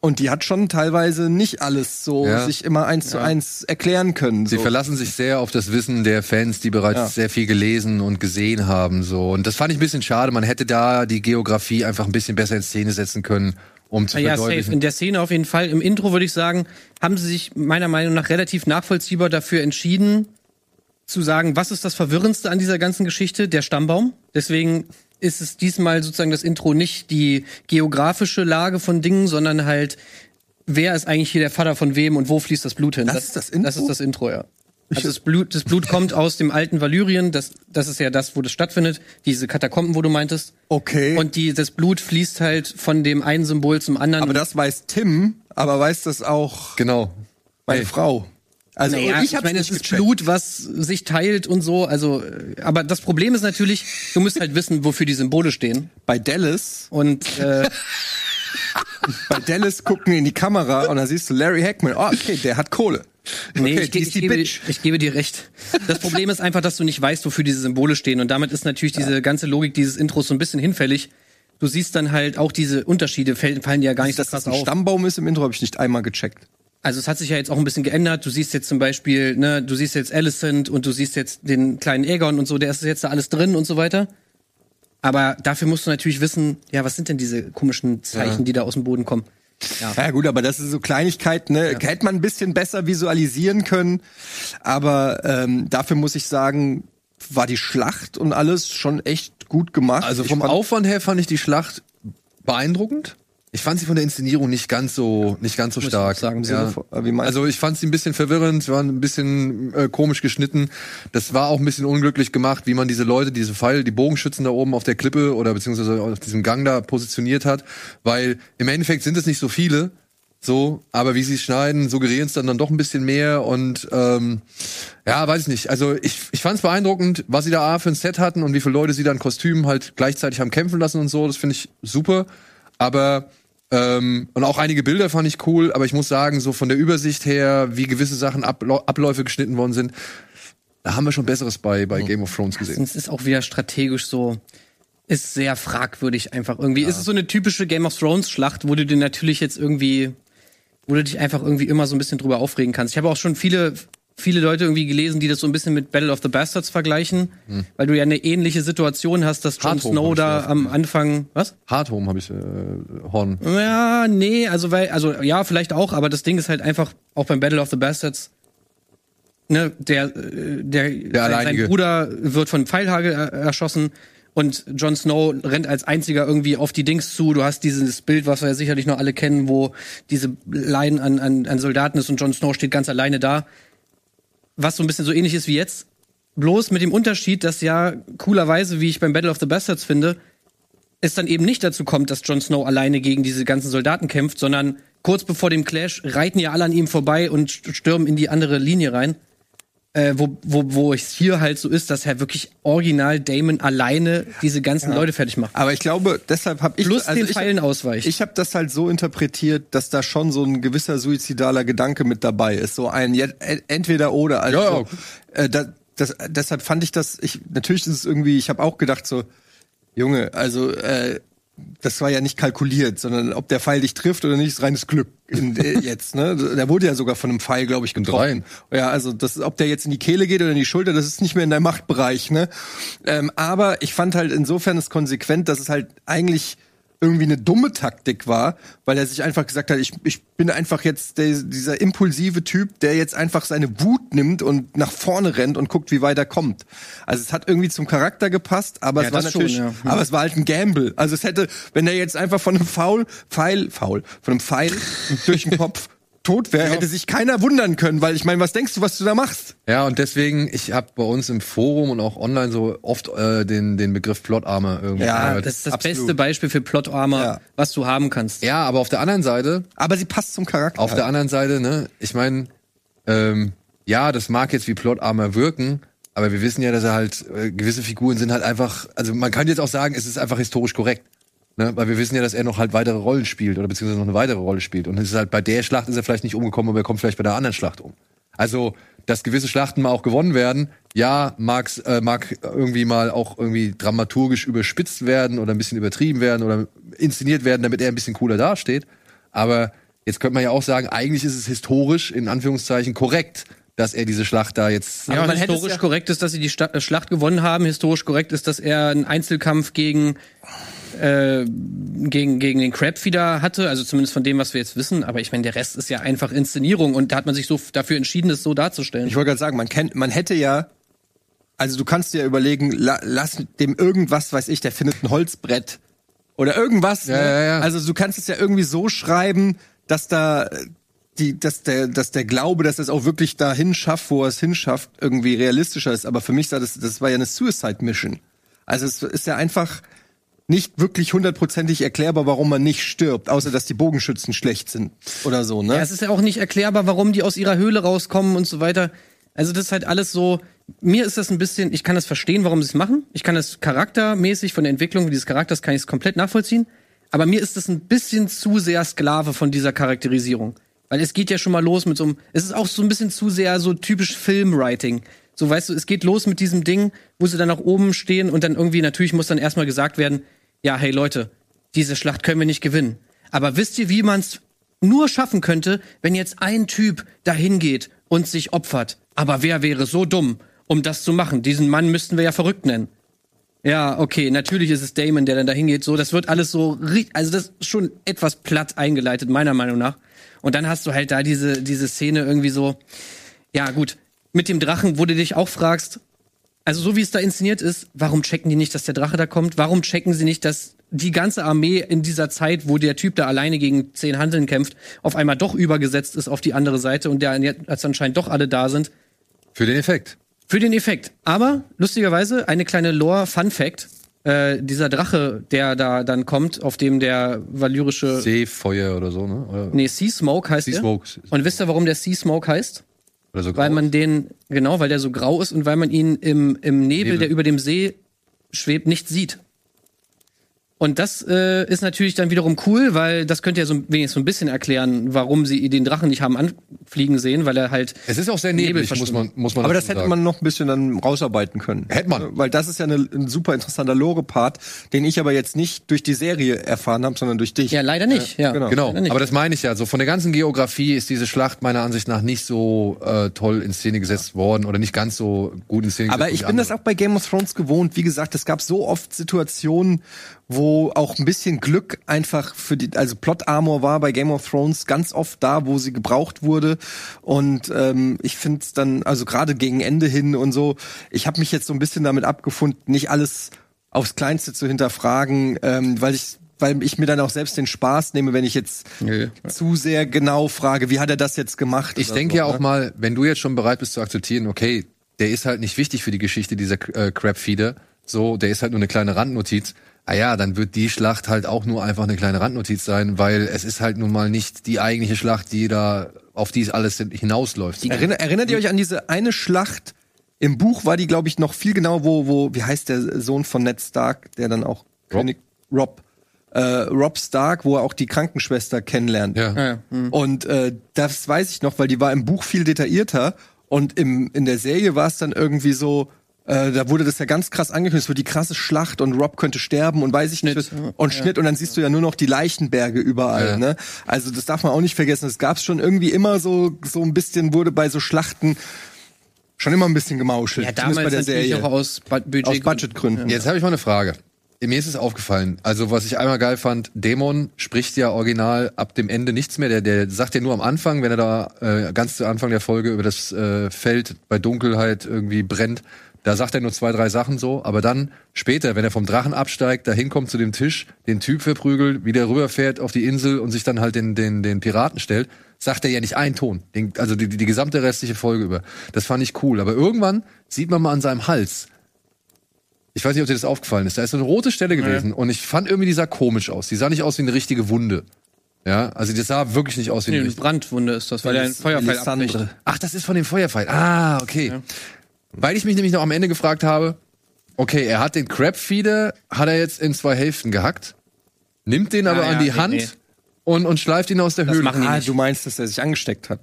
Und die hat schon teilweise nicht alles so Ja. sich immer eins zu eins erklären können. Sie so. verlassen sich sehr auf das Wissen der Fans, die bereits Ja. sehr viel gelesen und gesehen haben. So und das fand ich ein bisschen schade. Man hätte da die Geografie einfach ein bisschen besser in Szene setzen können, um zu Ja, safe. verdeutlichen. In der Szene auf jeden Fall. Im Intro würde ich sagen, haben sie sich meiner Meinung nach relativ nachvollziehbar dafür entschieden, zu sagen, was ist das Verwirrendste an dieser ganzen Geschichte? Der Stammbaum. Deswegen ist es diesmal sozusagen das Intro nicht die geografische Lage von Dingen, sondern halt, wer ist eigentlich hier der Vater von wem und wo fließt das Blut hin? Das ist das Intro? Das ist das Intro, ja. Also das Blut, das Blut kommt aus dem alten Valyrien, das, das ist ja das, wo das stattfindet, diese Katakomben, wo du meintest. Okay. Und die, das Blut fließt halt von dem einen Symbol zum anderen. aber das weiß Tim, aber weiß das auch genau. meine Hey. Frau. Also Naja, ich, hab's meine, es ist gecheckt. Blut, was sich teilt und so. Also, äh, aber das Problem ist natürlich, du musst halt wissen, wofür die Symbole stehen. Bei Dallas, Und äh, bei Dallas gucken in die Kamera und da siehst du Larry Hackman. Oh, okay, der hat Kohle. nee, okay, ich, ge- ich, gebe, ich gebe dir recht. Das Problem ist einfach, dass du nicht weißt, wofür diese Symbole stehen. Und damit ist natürlich diese ganze Logik dieses Intros so ein bisschen hinfällig. Du siehst dann halt auch diese Unterschiede, fallen, dir ja gar nicht so Dass das krass ein auf. Stammbaum ist im Intro, habe ich nicht einmal gecheckt. Also es hat sich ja jetzt auch ein bisschen geändert. Du siehst jetzt zum Beispiel, ne, du siehst jetzt Alicent und du siehst jetzt den kleinen Aegon und so, der ist jetzt da alles drin und so weiter. Aber dafür musst du natürlich wissen, ja, was sind denn diese komischen Zeichen, die da aus dem Boden kommen? Ja. Ja gut, aber das ist so Kleinigkeit, ne? Hätte man ein bisschen besser visualisieren können. Aber ähm, dafür muss ich sagen, war die Schlacht und alles schon echt gut gemacht. Also vom fand- Aufwand her fand ich die Schlacht beeindruckend. Ich fand sie von der Inszenierung nicht ganz so nicht ganz so ich stark. auch sagen, ja. du? Also ich fand sie ein bisschen verwirrend, sie waren ein bisschen äh, komisch geschnitten. Das war auch ein bisschen unglücklich gemacht, wie man diese Leute, diese Pfeil, die Bogenschützen da oben auf der Klippe oder beziehungsweise auf diesem Gang da positioniert hat, weil im Endeffekt sind es nicht so viele. So, aber wie sie es schneiden, suggerieren es dann, dann doch ein bisschen mehr und ähm, ja, weiß ich nicht. Also ich, ich fand es beeindruckend, was sie da A für ein Set hatten und wie viele Leute sie da in Kostümen halt gleichzeitig haben kämpfen lassen und so. Das finde ich super. Aber ähm, und auch einige Bilder fand ich cool, aber ich muss sagen, so von der Übersicht her, wie gewisse Sachen Ablau Abläufe geschnitten worden sind, da haben wir schon Besseres bei, bei Game of Thrones gesehen. Es ist auch wieder strategisch so, ist sehr fragwürdig einfach irgendwie. Es ist so eine typische Game of Thrones Schlacht, wo du dir natürlich jetzt irgendwie, wo du dich einfach irgendwie immer so ein bisschen drüber aufregen kannst. Ich habe auch schon viele, viele Leute irgendwie gelesen, die das so ein bisschen mit Battle of the Bastards vergleichen, weil du ja eine ähnliche Situation hast, dass Jon Snow da am Anfang, was? Hardhome habe ich äh, Horn. Ja, nee, also weil, also ja, vielleicht auch, aber das Ding ist halt einfach, auch beim Battle of the Bastards, ne, der, äh, der, sein, Alleinige. sein Bruder wird von Pfeilhagel er erschossen und Jon Snow rennt als einziger irgendwie auf die Dings zu. Du hast dieses Bild, was wir ja sicherlich noch alle kennen, wo diese Line an, an, an Soldaten ist und Jon Snow steht ganz alleine da. Was so ein bisschen so ähnlich ist wie jetzt. Bloß mit dem Unterschied, dass ja coolerweise, wie ich beim Battle of the Bastards finde, es dann eben nicht dazu kommt, dass Jon Snow alleine gegen diese ganzen Soldaten kämpft, sondern kurz bevor dem Clash reiten ja alle an ihm vorbei und st- stürmen in die andere Linie rein. Äh, wo, wo, wo es hier halt so ist, dass er wirklich original Damon alleine diese ganzen Leute fertig macht. Aber ich glaube, deshalb habe ich Plus also den ich, Pfeilen ausweicht. Ich habe das halt so interpretiert, dass da schon so ein gewisser suizidaler Gedanke mit dabei ist. So ein en- entweder oder. Also, Ja, ja. Äh, da, das, deshalb fand ich das. Ich natürlich ist es irgendwie. Ich habe auch gedacht so, Junge, also äh, das war ja nicht kalkuliert, sondern ob der Pfeil dich trifft oder nicht, ist reines Glück in, äh, jetzt. Ne, der wurde ja sogar von einem Pfeil, glaube ich, getroffen. Ja, also das, ob der jetzt in die Kehle geht oder in die Schulter, das ist nicht mehr in deinem Machtbereich. Ne, ähm, aber ich fand halt insofern es konsequent, dass es halt eigentlich irgendwie eine dumme Taktik war, weil er sich einfach gesagt hat, ich, ich bin einfach jetzt der, dieser impulsive Typ, der jetzt einfach seine Wut nimmt und nach vorne rennt und guckt, wie weit er kommt. Also es hat irgendwie zum Charakter gepasst, aber Ja, es war das schon, natürlich, ja. aber es war halt ein Gamble. Also es hätte, wenn er jetzt einfach von einem Foul, Pfeil, Foul, von einem Pfeil durch den Kopf tot wäre, hätte sich keiner wundern können, weil ich meine, was denkst du, was du da machst? Ja, und deswegen, ich habe bei uns im Forum und auch online so oft äh, den, den Begriff Plot Armor irgendwie Ja, gehört. das ist das absolut. beste Beispiel für Plot Armor, Ja. was du haben kannst. ja, aber auf der anderen Seite, Aber sie passt zum Charakter. auf der anderen Seite, ne, ich meine, ähm, ja, das mag jetzt wie Plot Armor wirken, aber wir wissen ja, dass er halt, äh, gewisse Figuren sind halt einfach, also man kann jetzt auch sagen, es ist einfach historisch korrekt. Ne, weil wir wissen ja, dass er noch halt weitere Rollen spielt oder beziehungsweise noch eine weitere Rolle spielt. Und es ist halt bei der Schlacht ist er vielleicht nicht umgekommen, aber er kommt vielleicht bei der anderen Schlacht um. Also, dass gewisse Schlachten mal auch gewonnen werden, ja, mag's, äh, mag irgendwie mal auch irgendwie dramaturgisch überspitzt werden oder ein bisschen übertrieben werden oder inszeniert werden, damit er ein bisschen cooler dasteht. Aber jetzt könnte man ja auch sagen, eigentlich ist es historisch, in Anführungszeichen, korrekt, dass er diese Schlacht da jetzt. Ja, man hätte historisch ja- korrekt ist, dass sie die Schlacht gewonnen haben. Historisch korrekt ist, dass er einen Einzelkampf gegen äh, gegen gegen den Crabfeeder hatte, also zumindest von dem, was wir jetzt wissen. Aber ich meine, der Rest ist ja einfach Inszenierung und da hat man sich so dafür entschieden, das so darzustellen. Ich wollte gerade sagen, man kennt, man hätte ja, also du kannst dir ja überlegen, la, lass dem irgendwas, weiß ich, der findet ein Holzbrett oder irgendwas. Ja, ne? ja, ja. Also du kannst es ja irgendwie so schreiben, dass da äh, die, dass der, dass der Glaube, dass es auch wirklich dahin schafft, wo er es hinschafft, irgendwie realistischer ist. Aber für mich sah das, das war ja eine Suicide Mission. Also es ist ja einfach nicht wirklich hundertprozentig erklärbar, warum man nicht stirbt, außer dass die Bogenschützen schlecht sind oder so, ne? Ja, es ist ja auch nicht erklärbar, warum die aus ihrer Höhle rauskommen und so weiter. Also das ist halt alles so. Mir ist das ein bisschen. Ich kann das verstehen, warum sie es machen. Ich kann das charaktermäßig von der Entwicklung dieses Charakters kann ich es komplett nachvollziehen. Aber mir ist das ein bisschen zu sehr Sklave von dieser Charakterisierung, weil es geht ja schon mal los mit so einem. Es ist auch so ein bisschen zu sehr so typisch Filmwriting. So weißt du, es geht los mit diesem Ding, wo sie dann nach oben stehen und dann irgendwie natürlich muss dann erstmal gesagt werden, ja, hey Leute, diese Schlacht können wir nicht gewinnen. Aber wisst ihr, wie man es nur schaffen könnte, wenn jetzt ein Typ dahin geht und sich opfert? Aber wer wäre so dumm, um das zu machen? Diesen Mann müssten wir ja verrückt nennen. Ja, okay, natürlich ist es Damon, der dann dahin geht. So, das wird alles so, also das ist schon etwas platt eingeleitet, meiner Meinung nach. Und dann hast du halt da diese, diese Szene irgendwie so, ja gut, mit dem Drachen, wo du dich auch fragst, also so wie es da inszeniert ist, warum checken die nicht, dass der Drache da kommt? Warum checken sie nicht, dass die ganze Armee in dieser Zeit, wo der Typ da alleine gegen zehn Handeln kämpft, auf einmal doch übergesetzt ist auf die andere Seite und der jetzt anscheinend doch alle da sind? Für den Effekt. Für den Effekt. Aber lustigerweise eine kleine Lore-Fun-Fact. Äh, dieser Drache, der da dann kommt, auf dem der valyrische. Seefeuer oder so, ne? Oder, nee, Sea Smoke heißt Sea der. Smoke. Und wisst ihr, warum der Sea Smoke heißt? So Weil man den, genau, weil der so grau ist und weil man ihn im, im Nebel, Nebel. der über dem See schwebt, nicht sieht. Und das äh, ist natürlich dann wiederum cool, weil das könnte ja so wenigstens so ein bisschen erklären, warum sie den Drachen nicht haben anfliegen sehen, weil er halt. Es ist auch sehr Nebel neblig, muss man, muss man Aber das hätte sagen. man noch ein bisschen dann rausarbeiten können. Hätte man. Weil das ist ja eine, ein super interessanter Lore-Part, den ich aber jetzt nicht durch die Serie erfahren habe, sondern durch dich. Ja, leider nicht. Ja, genau. Genau, Leider nicht. aber das meine ich ja. So von der ganzen Geografie ist diese Schlacht meiner Ansicht nach nicht so äh, toll in Szene gesetzt worden oder nicht ganz so gut in Szene Aber gesetzt. ich wie bin das andere. auch bei Game of Thrones gewohnt. Wie gesagt, es gab so oft Situationen, wo auch ein bisschen Glück einfach für die, also Plot Armor war bei Game of Thrones ganz oft da, wo sie gebraucht wurde. Und ähm, ich finde es dann, also gerade gegen Ende hin und so, ich habe mich jetzt so ein bisschen damit abgefunden, nicht alles aufs Kleinste zu hinterfragen, ähm, weil ich weil ich mir dann auch selbst den Spaß nehme, wenn ich jetzt Nö. zu sehr genau frage, wie hat er das jetzt gemacht? Ich denke so, ja auch ne? mal, wenn du jetzt schon bereit bist zu akzeptieren, okay, der ist halt nicht wichtig für die Geschichte dieser äh, Crab-Feeder, so, der ist halt nur eine kleine Randnotiz. Ah ja, dann wird die Schlacht halt auch nur einfach eine kleine Randnotiz sein, weil es ist halt nun mal nicht die eigentliche Schlacht, die da, auf die es alles hinausläuft. Erinner, erinnert ihr euch an diese eine Schlacht, Im Buch war die, glaube ich, noch viel genau, wo, wo, wie heißt der Sohn von Ned Stark, der dann auch Rob? König Rob. Äh, Rob Stark, wo er auch die Krankenschwester kennenlernt. Ja. Ja, ja. Hm. Und äh, das weiß ich noch, weil die war im Buch viel detaillierter und im, in der Serie war es dann irgendwie so, äh, da wurde das ja ganz krass angekündigt, es wird die krasse Schlacht und Rob könnte sterben und weiß ich Schnitt. nicht. was- Und Schnitt und dann siehst du ja nur noch die Leichenberge überall. Ja. Ne? Also das darf man auch nicht vergessen. Es gab schon irgendwie immer so so ein bisschen wurde bei so Schlachten schon immer ein bisschen gemauschelt. Ja, damals bei der Serie. auch aus Bu- Budget Aus Budgetgründen. Jetzt habe ich mal eine Frage. Mir ist es aufgefallen. Also, was ich einmal geil fand, Dämon spricht ja original ab dem Ende nichts mehr. Der, der sagt ja nur am Anfang, wenn er da äh, ganz zu Anfang der Folge über das äh, Feld bei Dunkelheit irgendwie brennt, da sagt er nur zwei, drei Sachen so. Aber dann später, wenn er vom Drachen absteigt, da hinkommt zu dem Tisch, den Typ verprügelt, wieder rüberfährt auf die Insel und sich dann halt den, den, den Piraten stellt, sagt er ja nicht einen Ton. Den, also die, die, die gesamte restliche Folge über. Das fand ich cool. Aber irgendwann sieht man mal an seinem Hals, ich weiß nicht, ob dir das aufgefallen ist. Da ist so eine rote Stelle gewesen und ich fand irgendwie, die sah komisch aus. Die sah nicht aus wie eine richtige Wunde. Ja, also die sah wirklich nicht aus wie Nee, eine eine richtige. Brandwunde ist das, weil er ein Feuerpfeil abbricht. Ach, das ist von dem Feuerpfeil. Ah, okay. Weil ich mich nämlich noch am Ende gefragt habe, okay, er hat den Crabfeeder, hat er jetzt in zwei Hälften gehackt, nimmt den aber Ja, an die nee, Hand nee. Und, und schleift ihn aus der Das Höhle. machen die Ah, nicht. du meinst, dass er sich angesteckt hat.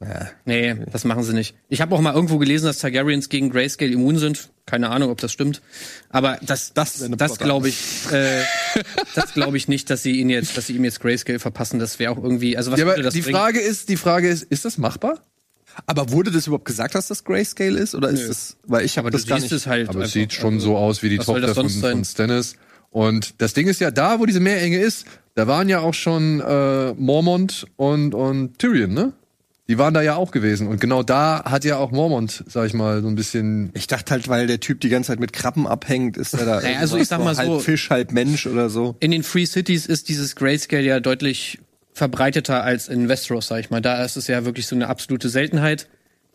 Ja. Nee, das machen sie nicht. Ich habe auch mal irgendwo gelesen, dass Targaryens gegen Grayscale immun sind. Keine Ahnung, ob das stimmt. Aber das, das, das glaube ich, äh, das glaube ich nicht, dass sie ihn jetzt, dass sie ihm jetzt Grayscale verpassen. Das wäre auch irgendwie, also was Ja, würde aber das die bringen? Frage ist, die Frage ist, ist das machbar? Aber wurde das überhaupt gesagt, dass das Grayscale ist? Oder ist das, weil ich habe aber du das gar siehst nicht. es halt. Aber es sieht schon Also, so aus wie die was Tochter das von, von Stannis. Und das Ding ist ja, da, wo diese Meerenge ist, da waren ja auch schon äh, Mormont und, und Tyrion, ne? Die waren da ja auch gewesen. Und genau da hat ja auch Mormont, sag ich mal, so ein bisschen. Ich dachte halt, weil der Typ die ganze Zeit mit Krabben abhängt, ist er da. Naja, also ich sag mal halb so- Fisch, halb Mensch oder so. In den Free Cities ist dieses Grayscale ja deutlich verbreiteter als in Westeros, sag ich mal. Da ist es ja wirklich so eine absolute Seltenheit.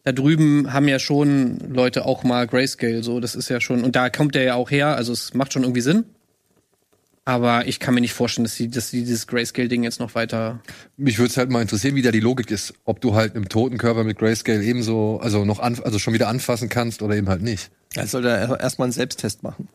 Da drüben haben ja schon Leute auch mal Grayscale, so das ist ja schon und da kommt der ja auch her, also es macht schon irgendwie Sinn. Aber ich kann mir nicht vorstellen, dass sie, dass sie dieses Grayscale-Ding jetzt noch weiter. Mich würde es halt mal interessieren, wie da die Logik ist. Ob du halt im toten Körper mit Grayscale ebenso, also noch an, also schon wieder anfassen kannst oder eben halt nicht. Er soll da erstmal einen Selbsttest machen.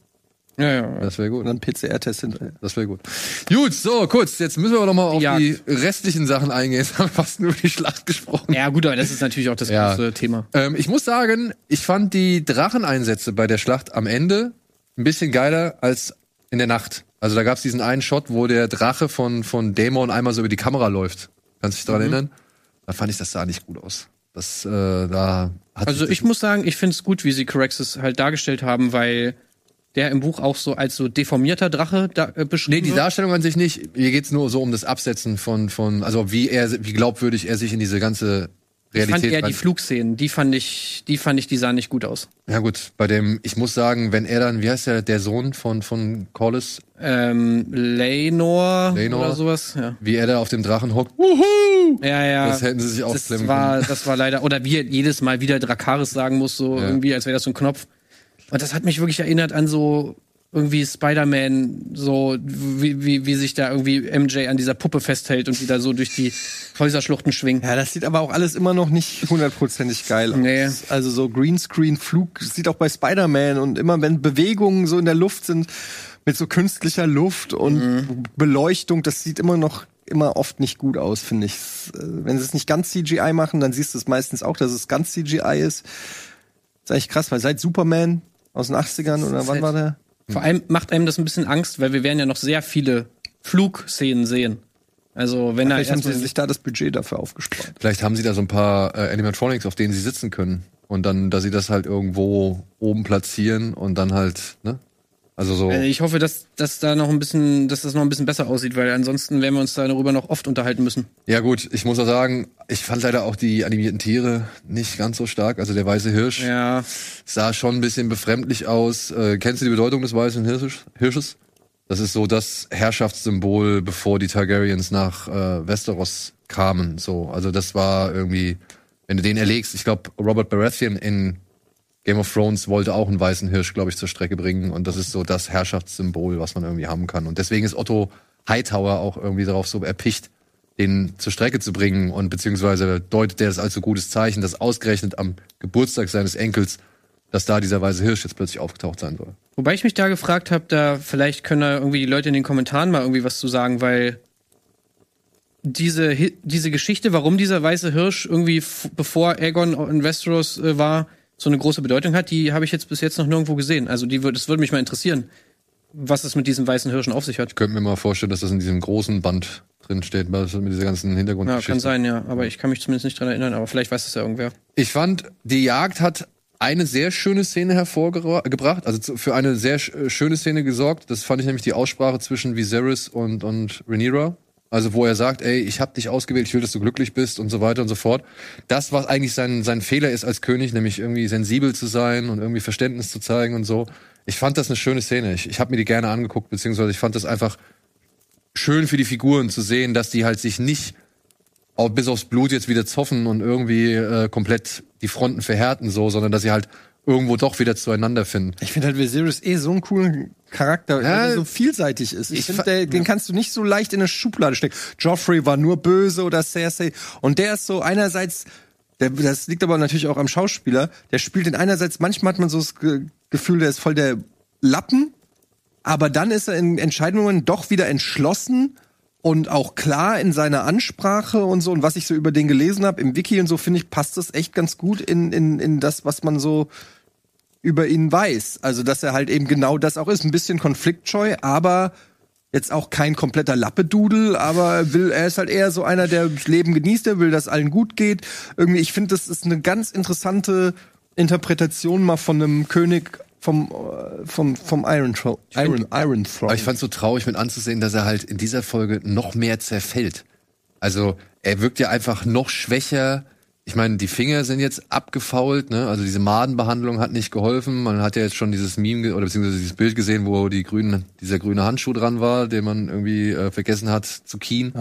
Ja, ja. Das wäre gut. Und dann PCR-Test hinterher. Das wäre gut. Gut, so, kurz, jetzt müssen wir aber noch mal auf Jagd. die restlichen Sachen eingehen. Jetzt haben wir fast nur über die Schlacht gesprochen. Ja, gut, aber das ist natürlich auch das Ja. große Thema. Ähm, ich muss sagen, ich fand die Dracheneinsätze bei der Schlacht am Ende ein bisschen geiler als in der Nacht. Also da gab's diesen einen Shot, wo der Drache von, von Dämon einmal so über die Kamera läuft. Kannst du dich daran erinnern? Da fand ich, das sah nicht gut aus. Das, äh, da hat Also ich muss sagen, ich finde es gut, wie sie Caraxes halt dargestellt haben, weil der im Buch auch so als so deformierter Drache da, äh, Nee, beschrieben die wird. Darstellung an sich nicht. Hier geht's nur so um das Absetzen von, von, also wie er, wie glaubwürdig er sich in diese ganze Ich fand Realität eher die Flugszenen, die fand ich, die fand ich, die sahen nicht gut aus. Ja gut, bei dem, ich muss sagen, wenn er dann, wie heißt der, der Sohn von, von Corlys, Ähm, Lenor, Lenor. oder sowas, ja. wie er da auf dem Drachen hockt, wuhu! Ja, ja. Das hätten sie sich das ausklemmen war, das war leider, oder wie er jedes Mal wieder Drakaris sagen muss, so Ja. irgendwie, als wäre das so ein Knopf. Und das hat mich wirklich erinnert an so irgendwie Spider-Man, so wie, wie, wie sich da irgendwie MJ an dieser Puppe festhält und wieder so durch die Häuserschluchten schwingt. Ja, das sieht aber auch alles immer noch nicht hundertprozentig geil aus. Nee. Also so Greenscreen-Flug sieht auch bei Spider-Man und immer wenn Bewegungen so in der Luft sind mit so künstlicher Luft und Beleuchtung, das sieht immer noch immer oft nicht gut aus, finde ich. Äh, Wenn sie es nicht ganz CGI machen, dann siehst du es meistens auch, dass es ganz CGI ist. ist eigentlich krass, weil seit Superman aus den 80ern oder wann halt- war der? Vor allem macht einem das ein bisschen Angst, weil wir werden ja noch sehr viele Flugszenen sehen. Also wenn da Vielleicht haben sie sich da das Budget dafür aufgespart. Vielleicht haben sie da so ein paar äh, Animatronics, auf denen sie sitzen können. Und dann, dass sie das halt irgendwo oben platzieren und dann halt, ne? Also so. Äh, Ich hoffe, dass, dass da noch ein bisschen, dass das noch ein bisschen besser aussieht, weil ansonsten werden wir uns darüber noch oft unterhalten müssen. Ja gut, ich muss auch sagen, ich fand leider auch die animierten Tiere nicht ganz so stark. Also der weiße Hirsch Ja, sah schon ein bisschen befremdlich aus. Äh, kennst du die Bedeutung des weißen Hirsches? Hirsches? Das ist so das Herrschaftssymbol, bevor die Targaryens nach äh, Westeros kamen. So, also das war irgendwie, wenn du den erlegst, ich glaube, Robert Baratheon in Game of Thrones wollte auch einen weißen Hirsch, glaube ich, zur Strecke bringen. Und das ist so das Herrschaftssymbol, was man irgendwie haben kann. Und deswegen ist Otto Hightower auch irgendwie darauf so erpicht, den zur Strecke zu bringen. Und beziehungsweise deutet er das als so gutes Zeichen, dass ausgerechnet am Geburtstag seines Enkels dass da dieser weiße Hirsch jetzt plötzlich aufgetaucht sein soll. Wobei ich mich da gefragt habe, da vielleicht können da irgendwie die Leute in den Kommentaren mal irgendwie was zu sagen, weil diese, diese Geschichte, warum dieser weiße Hirsch irgendwie bevor Aegon in Westeros äh, war, so eine große Bedeutung hat, die habe ich jetzt bis jetzt noch nirgendwo gesehen. Also die würde, das würde mich mal interessieren, was es mit diesen weißen Hirschen auf sich hat. Ich könnte mir mal vorstellen, dass das in diesem großen Band drin steht, mit dieser ganzen Ja, Hintergrundgeschichte. kann sein, ja. Aber ich kann mich zumindest nicht dran erinnern, aber vielleicht weiß das ja irgendwer. Ich fand, die Jagd hat eine sehr schöne Szene hervorgebracht, also für eine sehr äh, schöne Szene gesorgt. Das fand ich nämlich die Aussprache zwischen Viserys und, und Rhaenyra. Also wo er sagt, ey, ich hab dich ausgewählt, ich will, dass du glücklich bist und so weiter und so fort. Das, was eigentlich sein, sein Fehler ist als König, nämlich irgendwie sensibel zu sein und irgendwie Verständnis zu zeigen und so. Ich fand das eine schöne Szene. Ich, ich habe mir die gerne angeguckt, beziehungsweise ich fand das einfach schön für die Figuren zu sehen, dass die halt sich nicht auch bis aufs Blut jetzt wieder zoffen und irgendwie äh, komplett die Fronten verhärten, so, sondern dass sie halt irgendwo doch wieder zueinander finden. Ich finde halt Viserys eh so einen coolen Charakter, Ja, weil er so vielseitig ist. Ich, ich finde, der- den kannst du nicht so leicht in eine Schublade stecken. Joffrey war nur böse oder Cersei. Und der ist so einerseits, der, das liegt aber natürlich auch am Schauspieler, der spielt den einerseits, manchmal hat man so das Ge Gefühl, der ist voll der Lappen, aber dann ist er in Entscheidungen doch wieder entschlossen und auch klar in seiner Ansprache und so. Und was ich so über den gelesen habe im Wiki und so, finde ich, passt das echt ganz gut in, in, in das, was man so über ihn weiß. Also, dass er halt eben genau das auch ist. Ein bisschen konfliktscheu, aber jetzt auch kein kompletter Lappedudel, aber er will, er ist halt eher so einer, der das Leben genießt, der will, dass allen gut geht. Irgendwie, ich finde, das ist eine ganz interessante Interpretation mal von einem König vom, äh, vom, vom Iron, Throne. Iron, Iron Throne. Aber ich fand so traurig mit anzusehen, dass er halt in dieser Folge noch mehr zerfällt. Also er wirkt ja einfach noch schwächer. Ich meine, die Finger sind jetzt abgefault, ne? Also diese Madenbehandlung hat nicht geholfen. Man hat ja jetzt schon dieses Meme oder beziehungsweise dieses Bild gesehen, wo die grünen, dieser grüne Handschuh dran war, den man irgendwie äh, vergessen hat zu kien.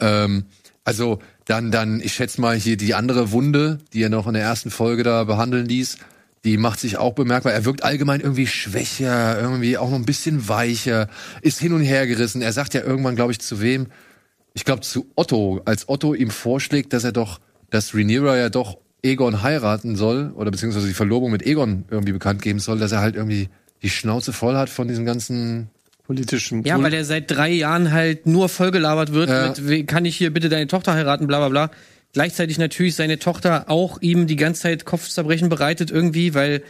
Ähm, also dann, dann, ich schätze mal hier die andere Wunde, die er noch in der ersten Folge da behandeln ließ, die macht sich auch bemerkbar. Er wirkt allgemein irgendwie schwächer, irgendwie auch noch ein bisschen weicher, ist hin und her gerissen. Er sagt ja irgendwann, glaube ich, zu wem? Ich glaube zu Otto, als Otto ihm vorschlägt, dass er doch, dass Rhaenyra ja doch Egon heiraten soll oder beziehungsweise die Verlobung mit Egon irgendwie bekannt geben soll, dass er halt irgendwie die Schnauze voll hat von diesem ganzen politischen. Ja, weil er seit drei Jahren halt nur vollgelabert wird Ja. mit, wie- kann ich hier bitte deine Tochter heiraten, bla bla bla. Gleichzeitig natürlich seine Tochter auch ihm die ganze Zeit Kopfzerbrechen bereitet irgendwie, weil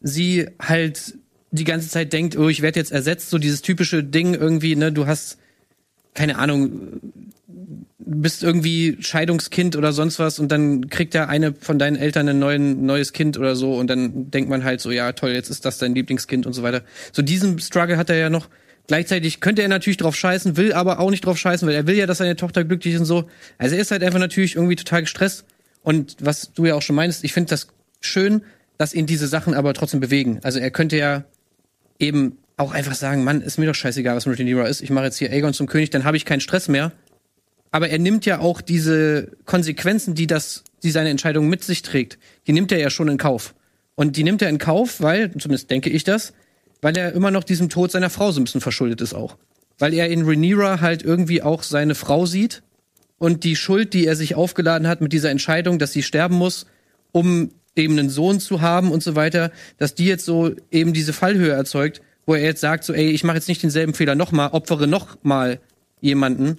sie halt die ganze Zeit denkt, oh, ich werde jetzt ersetzt, so dieses typische Ding irgendwie, ne, du hast, keine Ahnung, bist irgendwie Scheidungskind oder sonst was und dann kriegt ja eine von deinen Eltern ein neuen, neues Kind oder so und dann denkt man halt so, ja toll, jetzt ist das dein Lieblingskind und so weiter. So diesen Struggle hat er ja noch. Gleichzeitig könnte er natürlich drauf scheißen, will aber auch nicht drauf scheißen, weil er will ja, dass seine Tochter glücklich ist und so. Also er ist halt einfach natürlich irgendwie total gestresst. Und was du ja auch schon meinst, ich finde das schön, dass ihn diese Sachen aber trotzdem bewegen. Also er könnte ja eben auch einfach sagen, Mann, ist mir doch scheißegal, was mit Rhaenyra ist. Ich mache jetzt hier Aegon zum König, dann habe ich keinen Stress mehr. Aber er nimmt ja auch diese Konsequenzen, die das, die seine Entscheidung mit sich trägt, die nimmt er ja schon in Kauf. Und die nimmt er in Kauf, weil, zumindest denke ich das, weil er immer noch diesem Tod seiner Frau so ein bisschen verschuldet ist auch. Weil er in Rhaenyra halt irgendwie auch seine Frau sieht und die Schuld, die er sich aufgeladen hat mit dieser Entscheidung, dass sie sterben muss, um eben einen Sohn zu haben und so weiter, dass die jetzt so eben diese Fallhöhe erzeugt, wo er jetzt sagt so, ey, ich mache jetzt nicht denselben Fehler nochmal, opfere nochmal jemanden,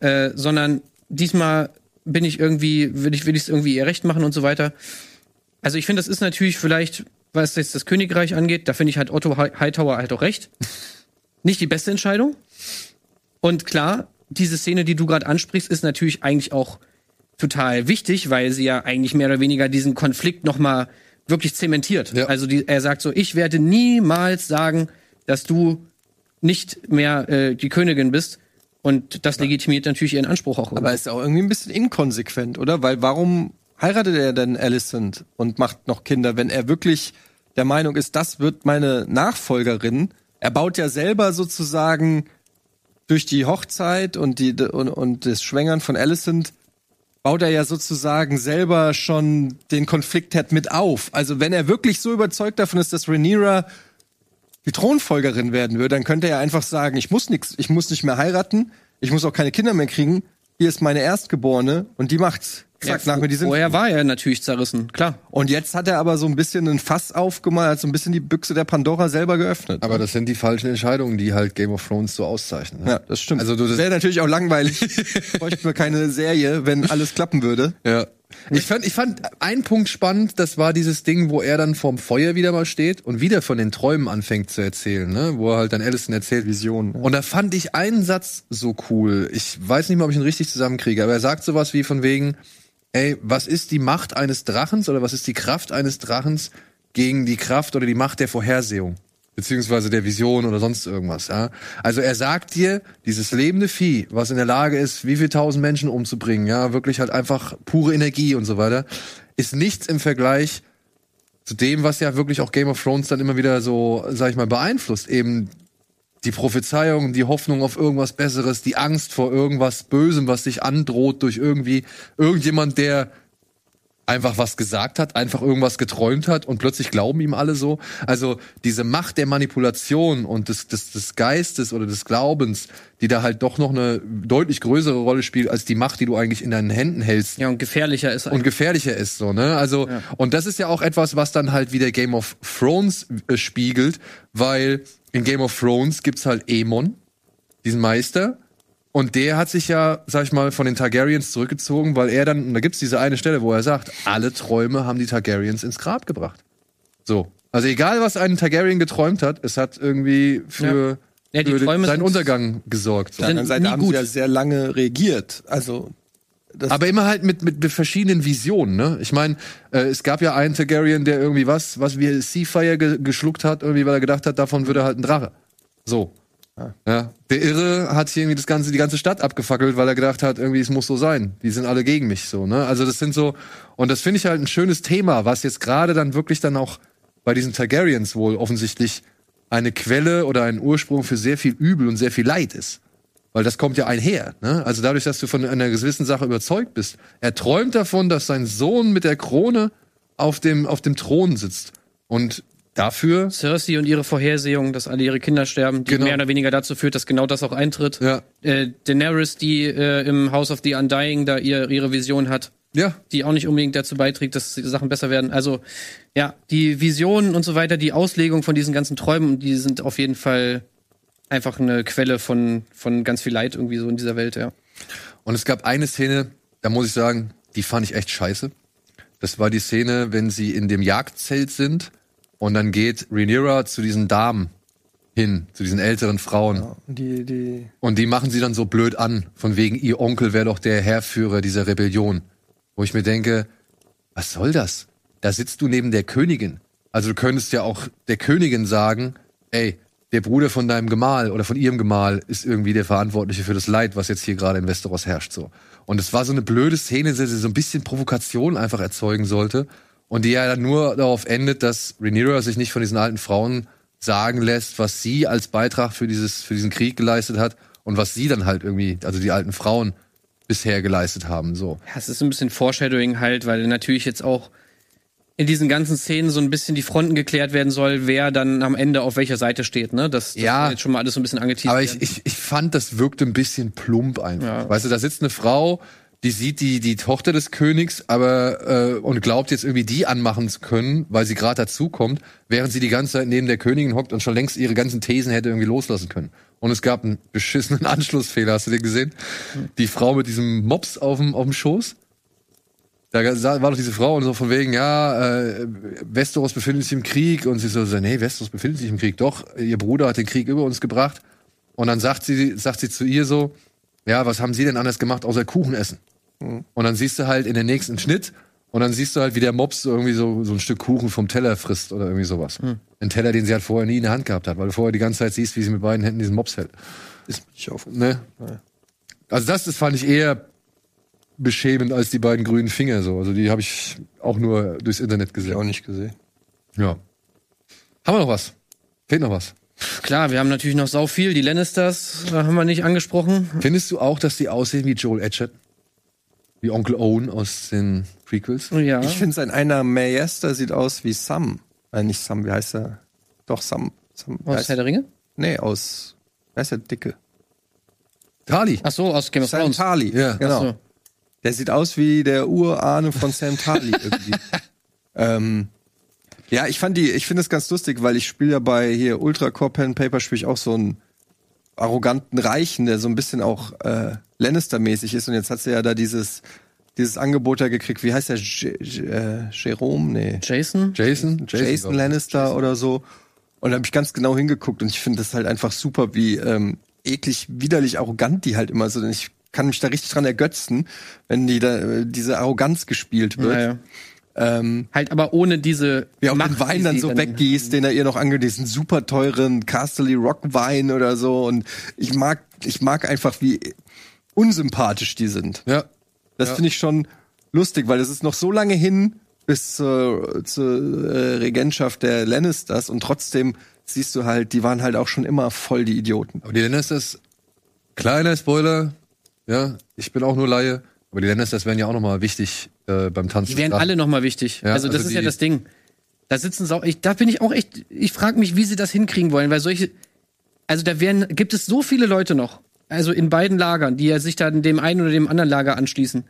äh, sondern diesmal bin ich irgendwie, will ich will ich es irgendwie ihr recht machen und so weiter. Also ich finde, das ist natürlich vielleicht, was jetzt das Königreich angeht, da finde ich halt Otto Hi- Hightower halt auch recht. Nicht die beste Entscheidung. Und klar, diese Szene, die du gerade ansprichst, ist natürlich eigentlich auch total wichtig, weil sie ja eigentlich mehr oder weniger diesen Konflikt noch mal wirklich zementiert. Ja. Also die, er sagt so, ich werde niemals sagen, dass du nicht mehr äh, die Königin bist. Und das legitimiert natürlich ihren Anspruch auch. Aber ist auch irgendwie ein bisschen inkonsequent, oder? Weil warum heiratet er denn Alicent und macht noch Kinder, wenn er wirklich der Meinung ist, das wird meine Nachfolgerin? Er baut ja selber sozusagen durch die Hochzeit und die und, und das Schwängern von Alicent baut er ja sozusagen selber schon den Konflikt hat mit auf. Also wenn er wirklich so überzeugt davon ist, dass Rhaenyra die Thronfolgerin werden würde, dann könnte er einfach sagen, ich muss nix, ich muss nicht mehr heiraten, ich muss auch keine Kinder mehr kriegen, hier ist meine Erstgeborene und die macht's. Zack, Ja, nach mir die sind. Vorher war er natürlich zerrissen, klar. Und jetzt hat er aber so ein bisschen ein Fass aufgemalt, hat so ein bisschen die Büchse der Pandora selber geöffnet. Aber das sind die falschen Entscheidungen, die halt Game of Thrones so auszeichnen. ne? ja, das stimmt. Also du, das, wäre natürlich auch langweilig. Bräuchten wir keine Serie, wenn alles klappen würde. Ja. Ich fand, ich fand einen Punkt spannend, das war dieses Ding, wo er dann vorm Feuer wieder mal steht und wieder von den Träumen anfängt zu erzählen, ne? Wo er halt dann Alison erzählt. Vision. Und da fand ich einen Satz so cool. Ich weiß nicht mal, ob ich ihn richtig zusammenkriege, aber er sagt sowas wie von wegen, ey, was ist die Macht eines Drachens oder was ist die Kraft eines Drachens gegen die Kraft oder die Macht der Vorhersehung? Beziehungsweise der Vision oder sonst irgendwas, ja. Also er sagt dir, dieses lebende Vieh, was in der Lage ist, wie viel tausend Menschen umzubringen, ja, wirklich halt einfach pure Energie und so weiter, ist nichts im Vergleich zu dem, was ja wirklich auch Game of Thrones dann immer wieder so, sag ich mal, beeinflusst. Eben die Prophezeiung, die Hoffnung auf irgendwas Besseres, die Angst vor irgendwas Bösem, was sich androht durch irgendwie irgendjemand, der einfach was gesagt hat, einfach irgendwas geträumt hat und plötzlich glauben ihm alle so. Also diese Macht der Manipulation und des, des, des Geistes oder des Glaubens, die da halt doch noch eine deutlich größere Rolle spielt als die Macht, die du eigentlich in deinen Händen hältst Ja, und gefährlicher ist und gefährlicher ist so, ne? Also und das ist ja auch etwas, was dann halt wieder Game of Thrones äh, spiegelt, weil in Game of Thrones gibt's halt Aemon, diesen Meister und der hat sich ja, sag ich mal, von den Targaryens zurückgezogen, weil er dann und da gibt's diese eine Stelle, wo er sagt, alle Träume haben die Targaryens ins Grab gebracht. So. Also egal, was ein Targaryen geträumt hat, es hat irgendwie für, Ja, die für Träume seinen Untergang gesorgt. So. Auf der anderen Seite nie haben gut. sie ja sehr lange regiert. Also das Aber immer halt mit, mit, mit verschiedenen Visionen, ne? Ich meine, äh, es gab ja einen Targaryen, der irgendwie was, was wie Seafire ge geschluckt hat, irgendwie, weil er gedacht hat, davon würde halt ein Drache. So. Ja. Der Irre hat hier irgendwie das ganze, die ganze Stadt abgefackelt, weil er gedacht hat, irgendwie, es muss so sein. Die sind alle gegen mich, so, ne? Also, das sind so, und das finde ich halt ein schönes Thema, was jetzt gerade dann wirklich dann auch bei diesen Targaryens wohl offensichtlich eine Quelle oder ein Ursprung für sehr viel Übel und sehr viel Leid ist. Weil das kommt ja einher. Ne? Also dadurch, dass du von einer gewissen Sache überzeugt bist. Er träumt davon, dass sein Sohn mit der Krone auf dem, auf dem Thron sitzt. Und dafür, Cersei und ihre Vorhersehung, dass alle ihre Kinder sterben, die Genau. mehr oder weniger dazu führt, dass genau das auch eintritt. ja, Äh, Daenerys, die äh, im House of the Undying da ihr, ihre Vision hat, ja, die auch nicht unbedingt dazu beiträgt, dass die Sachen besser werden. Also ja, die Visionen und so weiter, die Auslegung von diesen ganzen Träumen, die sind auf jeden Fall einfach eine Quelle von, von ganz viel Leid irgendwie so in dieser Welt, ja. Und es gab eine Szene, da muss ich sagen, die fand ich echt scheiße. Das war die Szene, wenn sie in dem Jagdzelt sind und dann geht Rhaenyra zu diesen Damen hin, zu diesen älteren Frauen. die die Und die machen sie dann so blöd an, von wegen ihr Onkel wäre doch der Herrführer dieser Rebellion. Wo ich mir denke, was soll das? Da sitzt du neben der Königin. Also du könntest ja auch der Königin sagen, ey, der Bruder von deinem Gemahl oder von ihrem Gemahl ist irgendwie der Verantwortliche für das Leid, was jetzt hier gerade in Westeros herrscht, so. Und es war so eine blöde Szene, die so ein bisschen Provokation einfach erzeugen sollte. Und die ja dann nur darauf endet, dass Rhaenyra sich nicht von diesen alten Frauen sagen lässt, was sie als Beitrag für dieses, für diesen Krieg geleistet hat und was sie dann halt irgendwie, also die alten Frauen bisher geleistet haben, so. Ja, es ist ein bisschen Foreshadowing halt, weil natürlich jetzt auch in diesen ganzen Szenen so ein bisschen die Fronten geklärt werden soll, wer dann am Ende auf welcher Seite steht, ne? Das, das Ja. jetzt schon mal alles so ein bisschen angeteasert. Aber ich, ich, ich fand, das wirkte ein bisschen plump einfach. Ja. Weißt du, da sitzt eine Frau, die sieht die, die Tochter des Königs, aber äh, und glaubt jetzt irgendwie die anmachen zu können, weil sie gerade dazukommt, während sie die ganze Zeit neben der Königin hockt und schon längst ihre ganzen Thesen hätte irgendwie loslassen können. Und es gab einen beschissenen Anschlussfehler, hast du den gesehen? Die Frau mit diesem Mops auf dem, auf dem Schoß. Da war doch diese Frau und so von wegen, ja, äh, Westeros befindet sich im Krieg und sie so, so, nee, Westeros befindet sich im Krieg. Doch, ihr Bruder hat den Krieg über uns gebracht. Und dann sagt sie, sagt sie zu ihr so, ja, was haben sie denn anders gemacht, außer Kuchen essen? Und dann siehst du halt in den nächsten Schnitt und dann siehst du halt, wie der Mops so irgendwie so, so ein Stück Kuchen vom Teller frisst oder irgendwie sowas. Ein Teller, den sie halt vorher nie in der Hand gehabt hat, weil du vorher die ganze Zeit siehst, wie sie mit beiden Händen diesen Mops hält. ist nicht auf. Ne? Also das, das fand ich eher beschämend als die beiden grünen Finger so. Also die habe ich auch nur durchs Internet Ich auch gesehen. nicht gesehen. Ja. Haben wir noch was? Fehlt noch was? Klar, wir haben natürlich noch sau viel. Die Lannisters äh, haben wir nicht angesprochen. Findest du auch, dass die aussehen wie Joel Edgerton? Wie Onkel Owen aus den Prequels? Ja. Ich finde sein einer Mayester sieht aus wie Sam. Äh, nicht Sam, wie heißt er? Doch, Sam. Sam Aus heißt, Herr der Ringe? nee, aus. Wer ist der Dicke? Tali. Ach so, aus Game of Sam Thrones. Tarly. Ja. genau. Ach so. Der sieht aus wie der Urahne von Sam Tarly irgendwie. ähm, ja, ich fand die, ich finde es ganz lustig, weil ich spiele ja bei hier Ultra Core Pen Paper spiele ich auch so einen arroganten Reichen, der so ein bisschen auch äh, Lannister-mäßig ist und jetzt hat sie ja da dieses dieses Angebot da gekriegt. Wie heißt der? J J äh, Jerome? Nee. Jason? Jason? Jason, ich. Lannister oder so. Und da habe ich ganz genau hingeguckt und ich finde das halt einfach super, wie ähm, eklig, widerlich arrogant die halt immer sind. Ich kann mich da richtig dran ergötzen, wenn die da äh, diese Arroganz gespielt wird. Naja. Ähm, Halt aber ohne diese wie auch Macht, den Wein dann so weggießt, den er ihr noch angehört, diesen super teuren Casterly Rock Wein oder so. Und ich mag, ich mag einfach, wie unsympathisch die sind. Ja. Das Ja. finde ich schon lustig, weil es ist noch so lange hin bis zur, zur äh, Regentschaft der Lannisters und trotzdem siehst du halt, die waren halt auch schon immer voll die Idioten. Aber die Lannisters, kleiner Spoiler, ja, ich bin auch nur Laie, aber die Lannisters wären ja auch nochmal wichtig äh, beim Tanzen. Die wären alle nochmal wichtig. Ja, also das also ist ja das Ding. Da sitzen sau ich, da bin ich auch echt, ich frage mich, wie sie das hinkriegen wollen, weil solche, also da werden, gibt es so viele Leute noch, also in beiden Lagern, die ja sich da in dem einen oder dem anderen Lager anschließen.